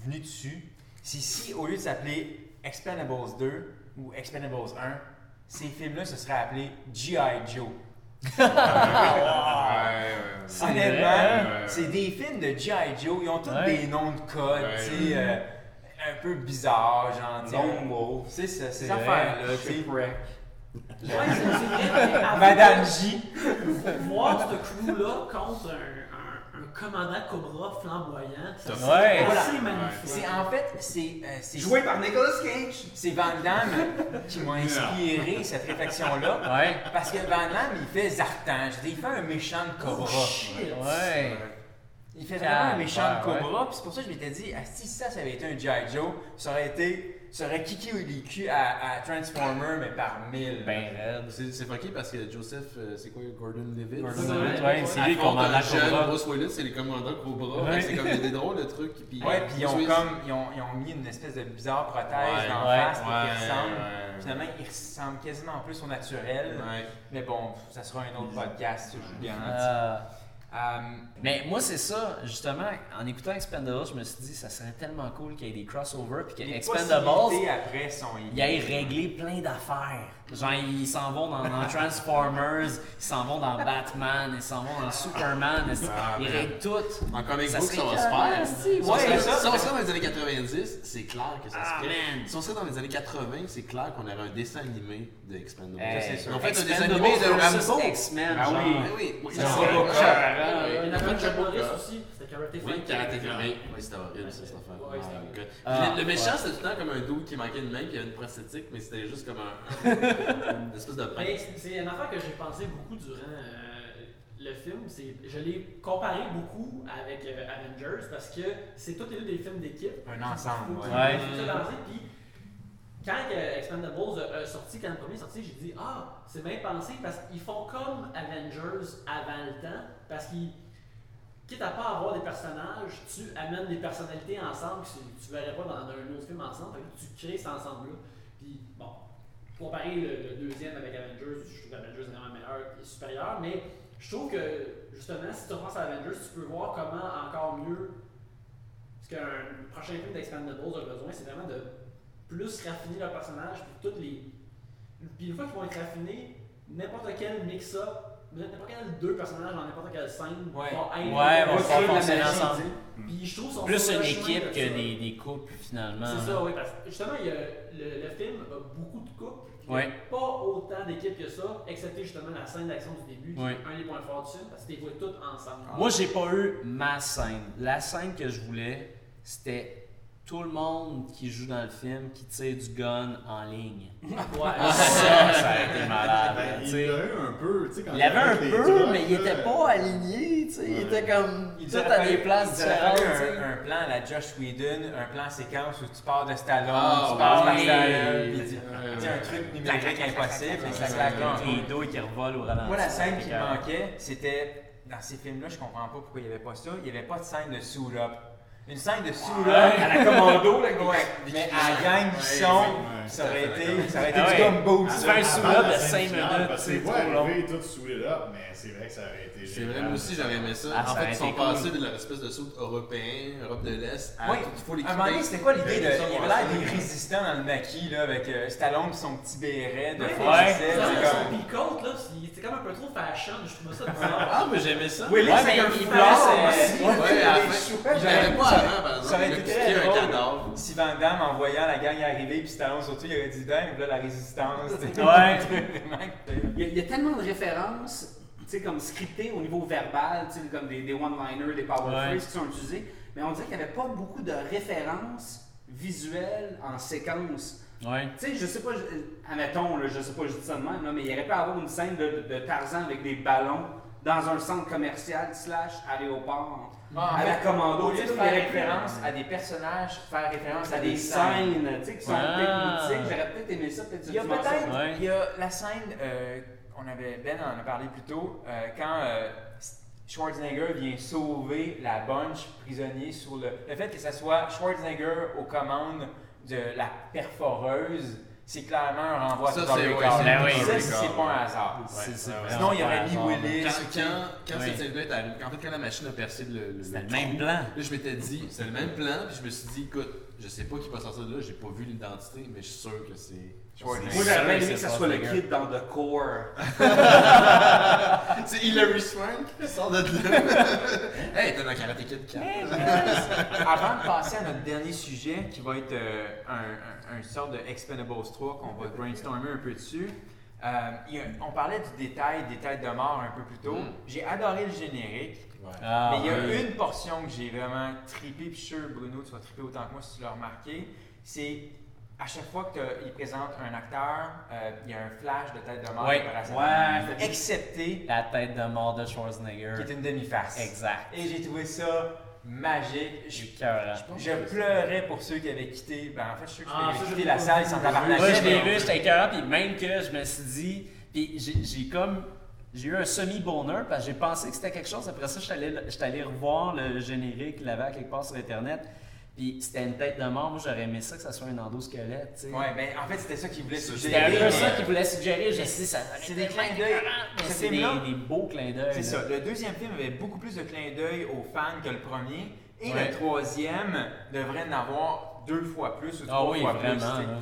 venu dessus. C'est si, au lieu de s'appeler Expendables 2 ou Expendables 1, ces films-là se seraient appelés G.I. Joe. Ouais, ouais, ouais. Honnêtement, c'est des films de G.I. Joe. Ils ont tous Ouais. des noms de code, Ouais. tu sais, euh, un peu bizarres, genre. Lone Wolf. C'est ça, ces C'est affaires-là, tu sais. Shipwreck. Ouais, c'est c'est vrai. Madame J. Voir ce crew-là contre un, un- un commandant Cobra flamboyant, c'est Ouais. assez C'est magnifique. en fait, c'est euh, c'est- Joué par Nicolas Cage. c'est Van Damme qui m'a inspiré cette réflexion-là. Ouais. Parce que Van Damme, il fait Zartan. Je veux dire, il fait un méchant de Cobra. Ouais. Il fait vraiment un Ah, méchant de ouais, Cobra, puis c'est pour ça que je m'étais dit, ah, si ça, ça avait été un G.I. Joe, ça aurait été. Ça aurait kické les culs à, à Transformer, mais par mille. Ben raide. C'est c'est fucké parce que Joseph, euh, c'est quoi, Gordon Levitt? Gordon Levitt, ouais, c'est lui commandant un jeune Cobra. Bruce Willis, c'est les commandants Cobra. Ouais. C'est comme a des drôles de trucs. Puis, Ouais, puis ils ont comme. Ils ont, ils ont mis une espèce de bizarre prothèse Ouais, d'en ouais, face pour ouais, qu'il ressemble. ouais. Finalement, il ressemble quasiment plus au naturel. Ouais. Mais bon, ça sera un autre podcast, je vous garantis. Euh, mais moi, c'est ça, justement, en écoutant Expendables, je me suis dit, ça serait tellement cool qu'il y ait des crossovers, puis que les Expendables, possibilités après sont il aille régler plein d'affaires. Genre, ils s'en vont dans, dans Transformers, ils s'en vont dans Batman, ils s'en vont dans Superman, ils, Ah, ils règlent tout. En comic Ça book, ça va se faire. si, ouais, ça. si on serait dans les années 90, c'est clair que ça Ah, se man. Si on serait dans les années 80, c'est clair qu'on aurait un dessin animé de. Eh, c'est sûr. Ils ont fait un dessin animé de Rambo. X-Men, Ah oui, oui, oui. oui. Écœurant. Il y en fait japonais Jabuka. aussi, c'était Karate Oui. Karate. Oui, c'était horrible, ça, cette affaire. Ah, le, méchant, ouais. c'était tout le temps comme un dude qui manquait une main, puis il y avait une prosthétique, mais c'était juste comme un, une espèce de Mais pince. c'est une affaire que j'ai pensé beaucoup durant euh, le film. C'est, je l'ai comparé beaucoup avec euh, Avengers parce que c'est tous les deux des films d'équipe. Un ensemble, ouais. Puis quand euh, Expendables a, a sorti, quand le premier est sorti, j'ai dit Ah, c'est bien pensé parce qu'ils font comme Avengers avant le temps. Parce qu'ils, quitte à pas avoir des personnages, tu amènes des personnalités ensemble que tu, verrais pas dans, dans un autre film ensemble. Fait que tu crées cet ensemble-là. Puis bon, comparer le, le deuxième avec Avengers, je trouve Avengers vraiment meilleur et supérieur, mais je trouve que justement, si tu repenses à Avengers, tu peux voir comment encore mieux ce qu'un prochain film d'Expendables a besoin, c'est vraiment de plus raffiner leur personnage, puis toutes les. Puis une fois qu'ils vont être raffinés, n'importe quel mix-up, n'importe quel deux personnages dans n'importe quelle scène Ouais. va être. Ouais, vont magie, ensemble. sais. Puis je trouve Plus une équipe que des, des couples, finalement. C'est ça, oui, parce que justement, il y a, le, le film a beaucoup de couples. Il a. Pas autant d'équipes que ça, excepté justement la scène d'action du début, qui Ouais. est un des points forts du film, parce que tu les vois toutes ensemble. Moi, j'ai pas eu ma scène. La scène que je voulais, c'était tout le monde qui joue dans le film qui tire du gun en ligne. Ouais. Ça, ça a été malade. Ben, il sais. l'a eu un peu, tu sais, quand Il avait un peu, mais il était pas aligné, tu sais. Il était comme Il tout à des places il différentes. sais. un, un plan à la Josh Whedon, un plan séquence où tu pars de Stallone, Ah, tu passes par oui. Stallone, puis tu sais, un truc numérique impossible, et ça claque les dos qui revolent au ralenti. Moi, la scène qui que- manquait, c'était dans ces films-là, je comprends pas pourquoi il n'y avait pas ça. Il n'y avait pas de scène de suit up. Une scène de up à la commando, là, ouais. mais à la gang du Ouais, son, ouais. ça aurait été, ça aurait été Ah du ouais. gumbo, Tu fais un de la 5 scène finale, minutes, c'est long. arriver tout là, mais c'est vrai que ça aurait été C'est vrai, moi aussi j'aurais aimé ça. Ah, en ça fait, ils sont passés de leur espèce de saut européen, Europe de l'Est, à Oui, tout- il faut les à un moment donné, c'était quoi l'idée de. Ils sont Il y avait l'air des résistants dans le maquis, là, avec euh, Stallone et son petit béret de Ouais. son comme- picote, là, c'est- c'était comme un peu trop fashion, je trouvais ça bizarre. Ah, mais j'aimais ça. Ouais, c'est mais un il foulard aussi. Ouais, Ça- avant, par exemple. Ça aurait été un cadavre. Si Van Damme, en voyant la gang arriver, puis Stallone surtout, il aurait dit Damn, là, la résistance. Ouais. Il y, a, il y a tellement de références, tu sais, comme scriptées au niveau verbal, tu sais, comme des, des one-liners, des power Ouais. phrases qui sont utilisés, mais on dirait qu'il n'y avait pas beaucoup de références visuelles en séquence. Ouais. Tu sais, je sais pas, je- admettons, là, je sais pas, je dis ça de même, là, mais il aurait pu avoir une scène de, de Tarzan avec des ballons dans un centre commercial slash aéroport. Ah, à la commando, Au tu lieu de faire référence à des personnages, faire référence à des scènes, tu sais, qui sont Ah. peut-être mythiques. J'aurais peut-être aimé ça, peut-être Il y a peut-être. Ouais. il y a la scène, euh, on avait, Ben en a parlé plus tôt, euh, quand euh, Schwarzenegger vient sauver la bunch prisonnier sur le, le fait que ce soit Schwarzenegger aux commandes de la perforeuse, c'est clairement un renvoi Ça, sur oui, Ça, c'est pas un hasard. Sinon, il y aurait mis. Willis. Quand, quand, quand Oui. cette scène-là est arrivée, en fait, quand la machine a percé le. le C'était le même plan. Là, je m'étais dit, c'est le même plan, puis je me suis dit, écoute, je sais pas qui va sortir de là, j'ai pas vu l'identité, mais je suis sûr que c'est. Moi, j'aurais aimé que ça soit le kid dans The Core. C'est Hilary Swank qui sort de là. hey, t'es dans Karate Kid 4. Avant de passer à notre dernier sujet, qui va être euh, un, un, un sorte de Expendables 3, qu'on va brainstormer un peu dessus, Euh, a- on parlait du détail, des têtes de mort un peu plus tôt. Mm. J'ai adoré le générique. Ah, mais il y a oui. une portion que j'ai vraiment trippé, puis je suis sûr, Bruno, tu vas tripper autant que moi si tu l'as remarqué. C'est à chaque fois qu'il présente un acteur, euh, il y a un flash de tête de mort. Ouais. apparaît. Ouais. Excepté La tête de mort de Schwarzenegger. qui est une demi-face. Exact. Et j'ai trouvé ça magique. Je, Écœurant. je pleurais pour ceux qui avaient quitté. Ben, en fait, je suis sûr que Ah, ça, je quitté la salle vu. sans tabarnak. Moi, je l'ai vu, j'étais écœurant, puis même que je me suis dit, puis j'ai comme, j'ai eu un semi-bonheur parce que j'ai pensé que c'était quelque chose. Après ça, j'étais allé, revoir le générique, il l'avait à quelque part sur Internet, puis c'était une tête de mort. Moi, j'aurais aimé ça que ça soit un endosquelette, tu sais. Ouais, ben en fait, c'était ça qu'il voulait C'était suggérer. un peu mais- ça qu'il voulait suggérer, je sais, ça C'est des clins d'œil. C'est des, beaux clins d'œil. C'est ça. Le deuxième film avait beaucoup plus de clins d'œil aux fans que le premier. Et Ouais. le troisième devrait en avoir deux fois plus ou Ah trois oui, fois vraiment. plus. tu sais. là.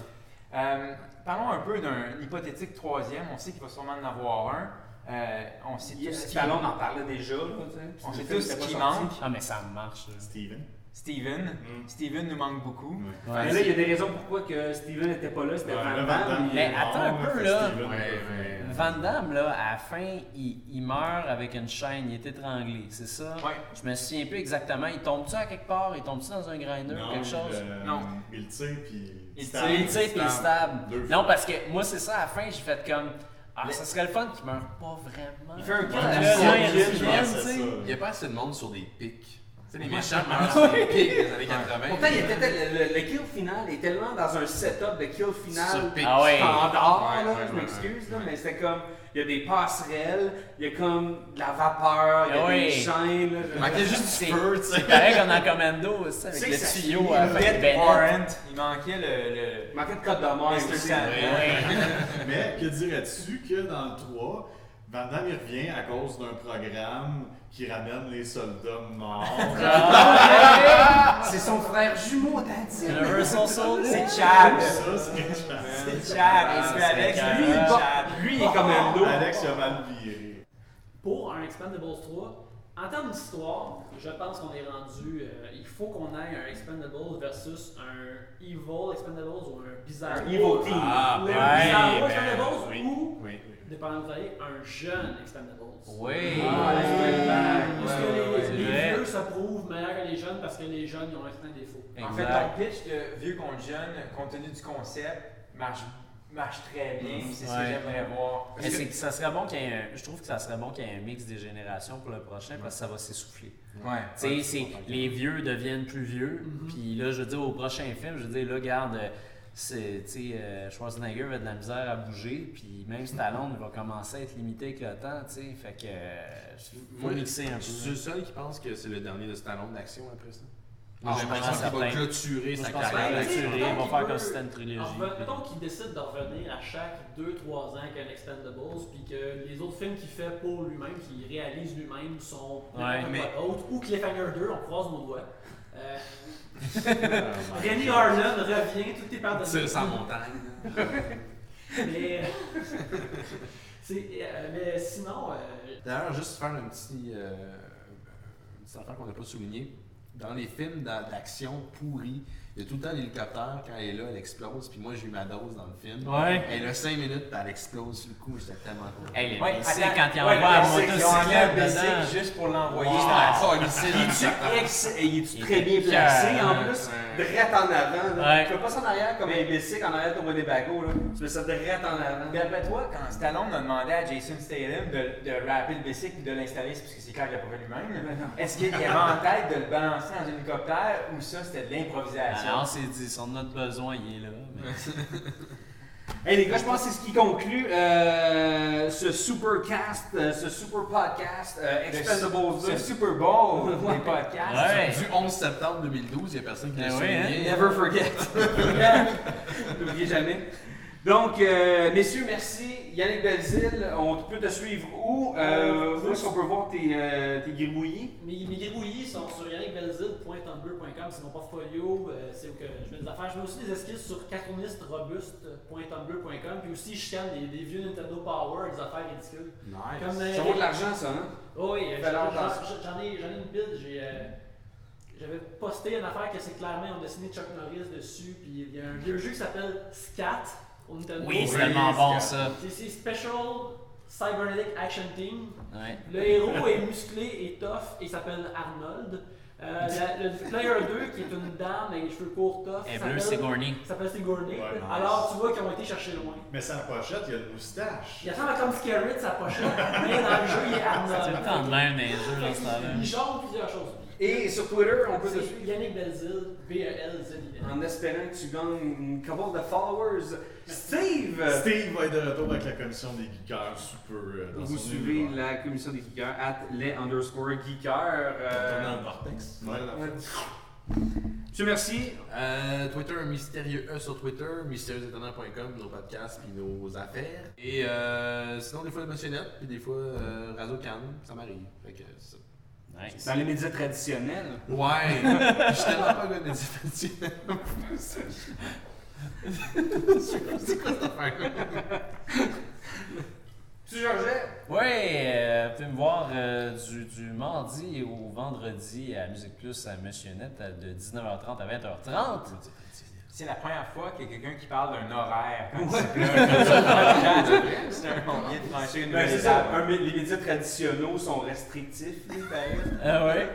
Euh, parlons un peu d'un hypothétique troisième. On sait qu'il va sûrement en avoir un. Euh, on sait tous qui, Stallone en parlait déjà. Là, tu sais. on sait tous ce qui manque. Ah, mais ça marche. Steven. Steven. Mm. Steven nous manque beaucoup. Ouais. Mais là, il y a des raisons pourquoi que Steven n'était pas là. C'était Ouais, Van Damme, Van Damme, il- Mais attends un peu, là. Steven, Ouais, ouais. Van Damme, là, à la fin, il, il meurt avec une chaîne, il est étranglé, c'est ça? Ouais. Je me souviens plus exactement. Il tombe-tu à quelque part? Il tombe-tu dans un grinder ou quelque chose? euh, Non. Il tire, puis Il tire, Il tire puis il stab. Non, parce que moi, c'est ça, à la fin, j'ai fait comme. Ah, ça serait le fun qu'il meure pas vraiment. Il fait un là, il n'y a pas assez de monde sur des pics. Tu sais, les méchants meurent sur des pics des années 80. Pourtant, il était, le, le- le kill final est tellement dans un setup de kill final pic. Ah ouais. standard, Ouais, là, ouais, je ouais, m'excuse, là, ouais. mais c'était comme, il y a des passerelles, il y a comme de la vapeur, il y a Ah des chaînes. Là, Il manquait juste C'est du feu, tu sais. c'est pareil comme dans Commando, aussi, avec sais le que ça tuyau finit à la là. fin de Bennett. Warrant. Il manquait le. le... Il manquait de code de mort Mr. aussi. Sandman. Ouais. Mais que dirais-tu que dans le 3, Van Damme il revient à cause d'un programme qui ramène les soldats morts. Ah, C'est son frère jumeau d'Adil. Universal Soldier. C'est Chad. c'est C'est Chad. Ah, Parce que c'est Alex, lui, il Lui, Chad. lui, il est comme un dos. Alex il a mal viré. Pour un Expendables 3, en termes d'histoire, je pense qu'on est rendu. euh, il faut qu'on ait un Expendables versus un Evil Expendables ou un Bizarre. Un Evil Team. Ah, Le ben, Bizarro ben, Expendables oui. ou, Oui, oui. Dépendant vous allez, un jeune Expendables. Oui. Ah, vague. Parce que Ouais, les, ouais, les vieux se prouvent meilleurs que les jeunes parce que les jeunes ils ont un certain défaut. En fait, ton pitch de vieux contre jeune, compte tenu du concept, marche, marche très bien. C'est ce que j'aimerais voir. Parce Mais que- c'est que ça serait bon qu'il y ait un, je trouve que ça serait bon qu'il y ait un mix des générations pour le prochain parce que ça va s'essouffler. Ouais. Tu sais, c'est les vieux deviennent plus vieux, puis là, je veux dire, au prochain film, je veux dire, là, regarde, euh, c'est, tu sais, euh, Schwarzenegger va de la misère à bouger, puis même Stallone va commencer à être limité avec le temps, tu sais, fait que euh, faut Moi, mixer un Je suis peu. le seul qui pense que c'est le dernier de Stallone d'action après ça. Ah, J'ai je l'impression pense qu'il va clôturer sa je carrière va faire comme si c'était une trilogie, mettons qu'il décide de revenir à chaque 2-3 ans avec un Expendables, puis que les autres films qu'il fait pour lui-même, qu'il réalise lui-même, sont Ouais, mais- d'autre, ou Cliffhanger 2, on croise nos doigts. Euh, Rennie Harlan revient, tout est pardonné. Montagne. Mais, c'est- euh, mais sinon, euh, D'ailleurs, juste faire un petit, euh, une petite affaire qu'on n'a pas souligné. Dans les films d'a- d'action pourris, il y a tout le temps l'hélicoptère, quand elle est là, elle explose. Puis moi, j'ai eu ma dose dans le film. Ouais. Elle a 5 minutes, puis elle explose sur le coup. J'étais tellement content. Hey, les Ouais, quand ils ont enlevé motocyclette dedans. juste pour l'envoyer. Wow. Ah, lycée, Il est ex- et il est très bien placé en plus, drette en avant. Tu fais pas ça en arrière comme un bicycle en arrière de ton Winnebago. Là. Tu mets ça drette en avant. Rappelle-toi, quand Stallone a demandé à Jason Statham de, de rapper le bicycle et de l'installer, c'est parce que c'est clair qu'il l'a pas fait lui-même. Est-ce qu'il avait en tête de le balancer dans un hélicoptère ou ça c'était de l'improvisation? Alors, c'est dit, son notre besoin, il est là. mais- Hey les gars, je pense que c'est ce qui conclut euh, ce super cast, euh, ce super podcast euh, Expendables Ce 2. Super Bowl des podcasts. Ouais. Du 11 septembre 2012, il n'y a personne qui l'a oui, hein. souligné. Never forget. N'oubliez jamais. Donc, euh, messieurs, merci. Yannick Belzile, on peut te suivre où? Euh, où est-ce qu'on peut voir tes, euh, tes gribouillis? mes, mes grouillis sont sur yannickbelzil.tumblr.com, c'est mon portfolio, euh, c'est où que je mets des affaires. Je mets aussi des esquisses sur cartoonisterobuste.tumblr.com, puis aussi je scanne des, des vieux Nintendo Power, des affaires ridicules. Comme, euh, Ça vaut de l'argent, ça, hein? Oh oui, j'en ai, ai une build. J'ai, euh, j'avais posté une affaire que c'est clairement, on a dessiné Chuck Norris dessus. Puis il y a un vieux jeu qui s'appelle Scat Oui, c'est tellement bon ça. C'est Special Cybernetic Action Team. Ouais. Le héros est musclé et tough et s'appelle Arnold. Euh, la- le player 2, qui est une dame avec les cheveux courts tough, Et s'appelle- bleu, Sigourney. s'appelle Sigourney. Ouais, nice. Alors tu vois qu'ils ont été chercher loin. Mais sans pochette, il y a une moustache. Il ressemble à comme Scarlet sa pochette, mais dans le jeu il est Arnold. C'est le temps de même dans les jeux dans ce temps-là. Il change plusieurs choses. Et sur Twitter, on peut te suivre Yannick Belzil, B-E-L-Z-I-L. en espérant que tu gagnes une couple de followers. Steve! Steve va être de retour avec la commission des geekers sous peu. euh, dans Vous son suivez univers. la commission des geekers at les underscore geekers. euh, Tourner un vortex. Ouais. Monsieur, merci. Euh, Twitter, mystérieux E sur Twitter, mystérieuxétonnants.com, nos podcasts puis nos affaires. Et euh, sinon, des fois, Motionnette, puis des fois, euh, Razo Can, ça m'arrive. Fait que c'est ça. Nice. Dans les médias traditionnels. Ouais! Je suis tellement pas de médias traditionnels. C'est quoi cette affaire-là? Monsieur Georget, Ouais, euh, vous pouvez me voir euh, du, du mardi au vendredi à Musique Plus à Monsieur Net à- de 19h30 à 20h30. C'est la première fois qu'il y a quelqu'un qui parle d'un horaire. C'est un- vient de franchir une ben, nouvelle c'est ça. étape. un- les médias traditionnels sont restrictifs. d'ailleurs. Ah ouais?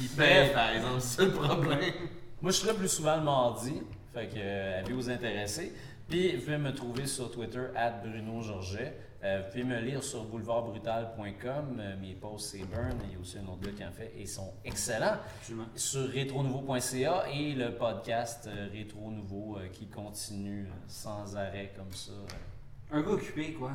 Il paye, par exemple, c'est ça le problème. Moi, je serai plus souvent le mardi. Fait que, euh, allez vous intéresser. Puis, vous pouvez me trouver sur Twitter, at Bruno Georget. Euh, vous pouvez me lire sur boulevardbrutal.com. Euh, mes posts, c'est Burn. Il y a aussi un autre gars qui en fait et ils sont excellents. Absolument. Sur retronouveau.ca et le podcast euh, Rétro Nouveau euh, qui continue sans arrêt comme ça. Un gars occupé, quoi.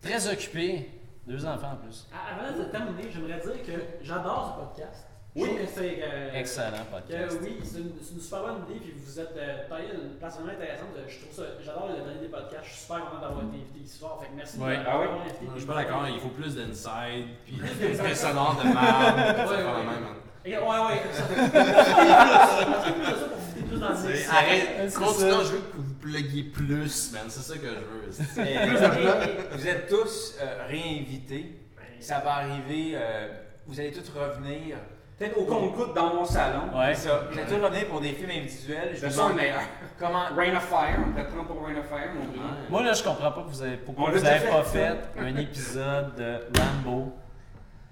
Très occupé. Deux enfants en plus. Ah, Avant de terminer, j'aimerais dire que j'adore ce podcast. Je Oui. c'est. euh, Excellent que podcast. oui, c'est une, super bonne idée, puis vous êtes euh, taillé à une place vraiment intéressante. Je trouve ça, j'adore le donner des podcasts. Je suis super content d'avoir été invité ici ce soir. Fait que merci Ouais. Ah oui? invité. Je suis pas d'accord, il faut plus d'inside, puis Plus des sonores de merde, ça Ouais, fait la ouais. même. Ouais, ouais, ça fait. ça pour vous plus dans le C'est- mix. Arrête, ça. je veux que vous pluguiez plus, man, c'est ça que je veux. Et- Vous êtes tous euh, réinvités. Ça va arriver. euh, vous allez tous revenir. Peut-être au compte-goutte dans mon salon. Ouais. C'est ça. Allez tous revenir pour des films individuels. Je sens le meilleur. comment. Rain of Fire, on pourrait prendre pour Rain of Fire, mon. Moi, là, je comprends pas que vous avez, pourquoi On vous déjà avez pas fait, un épisode de Rambo,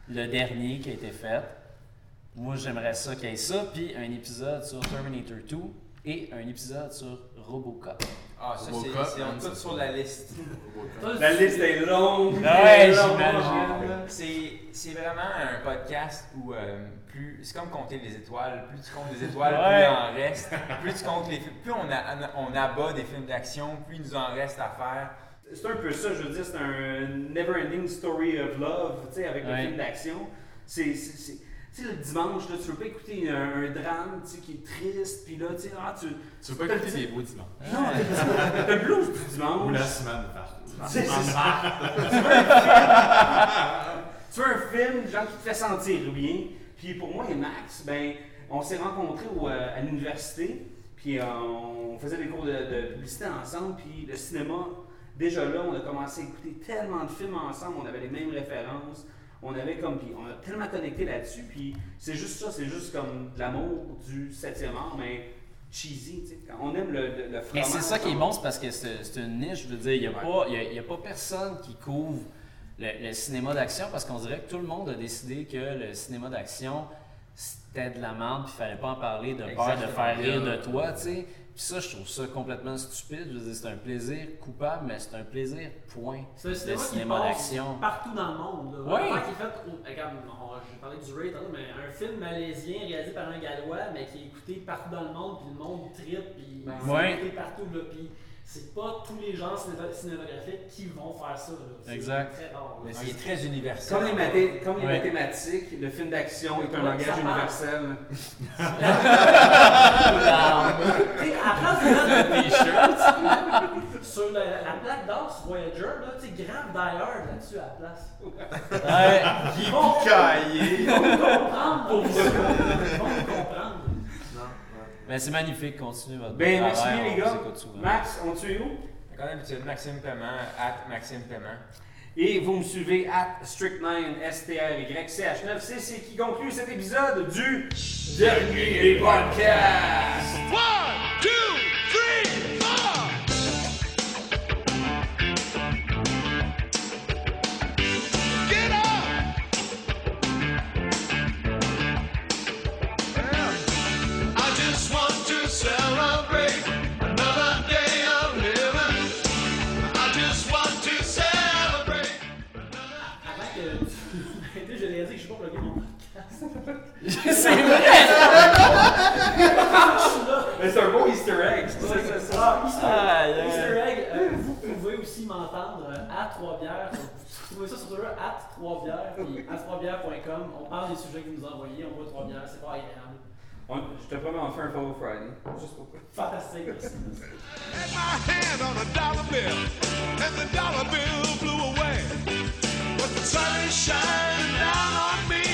le dernier qui a été fait. Moi, j'aimerais ça qu'il y ait ça, puis un épisode sur Terminator 2 et un épisode sur Robocop. Ah, ça, c'est c'est man, tout sur la liste. La liste est longue. Ouais, j'imagine. C'est c'est vraiment un podcast où euh, plus c'est comme compter les étoiles. Plus tu comptes les étoiles, Ouais. plus il en reste. Plus tu comptes les films, plus on, a, on abat des films d'action, plus il nous en reste à faire. C'est un peu ça, je veux dire, c'est un never-ending story of love, tu sais, avec le Ouais. film d'action. C'est, tu sais, le dimanche, là, tu veux pas écouter un, un drame, tu sais, qui est triste, puis là, tu sais, ah, tu... Tu veux pas écouter des beaux dimanches. Non, le blues du dimanche. Ou la semaine verte. C'est, c'est ça. tu, veux un film, tu veux un film, genre, qui te fait sentir bien. Puis pour moi et Max, ben, on s'est rencontrés au, euh, à l'université, puis euh, on faisait des cours de, de publicité ensemble, puis le cinéma, déjà là, on a commencé à écouter tellement de films ensemble, on avait les mêmes références, on avait comme, puis on a tellement connecté là-dessus, puis c'est juste ça, c'est juste comme de l'amour du 7e art, mais cheesy, tu sais. Quand on aime le, le, le Mais c'est ça qui est bon, c'est parce que c'est une niche. Je veux dire, il n'y a, pas- il y a- il y a pas personne qui couvre le, le cinéma d'action parce qu'on dirait que tout le monde a décidé que le cinéma d'action c'était de la merde puis il fallait pas en parler de peur de faire rire de toi, tu sais. Puis ça, je trouve ça complètement stupide. Je veux dire, c'est un plaisir coupable, mais c'est un plaisir, point. C'est Le cinéma, d'action. partout dans le monde. Là. Oui. Qui fait, au- regarde, on- j'ai parlé du Ray tantôt, mais un film malaisien réalisé par un Gallois, mais qui est écouté partout dans le monde, puis le monde tripe, puis Ben, c'est ouais. écouté partout. Là, puis c'est pas tous les genres cinéma- cinématographiques qui vont faire ça. Là. Exact. très rare. là. Mais c'est très universel. Comme les, mathé- comme les Ouais. mathématiques, le film d'action est un langage universel. À place de sur la, la plaque d'or sur Voyager, là, tu sais, grave d'ailleurs là-dessus à la place. Ouais. Ils vont Caillé! ils vont comprendre pour ça. Ils vont comprendre. Mais c'est magnifique, continuez votre Ben, merci les on gars. vous écoute souvent. Max, on te suit où? Comme d'habitude, Maxime Paiement, at Maxime Paiement. Et vous me suivez at Strict9, S-T-R-Y-C-H-9. C'est ce qui conclut cet épisode du Dernier des podcasts. One, two, three, four! c'est vrai! Mais c'est un beau Easter egg, c'est ça? Ah, Easter, egg, ah, vous pouvez aussi m'entendre euh, à trois bières. Vous trouvez ça sur Twitter, at 3 bières, puis à 3 bières.com. On parle des sujets que vous nous envoyez, on voit 3 bières, c'est pas agréable. On, je te promets, on fait un Follow Friday. Juste pour toi. Fantastique. But the sun on me.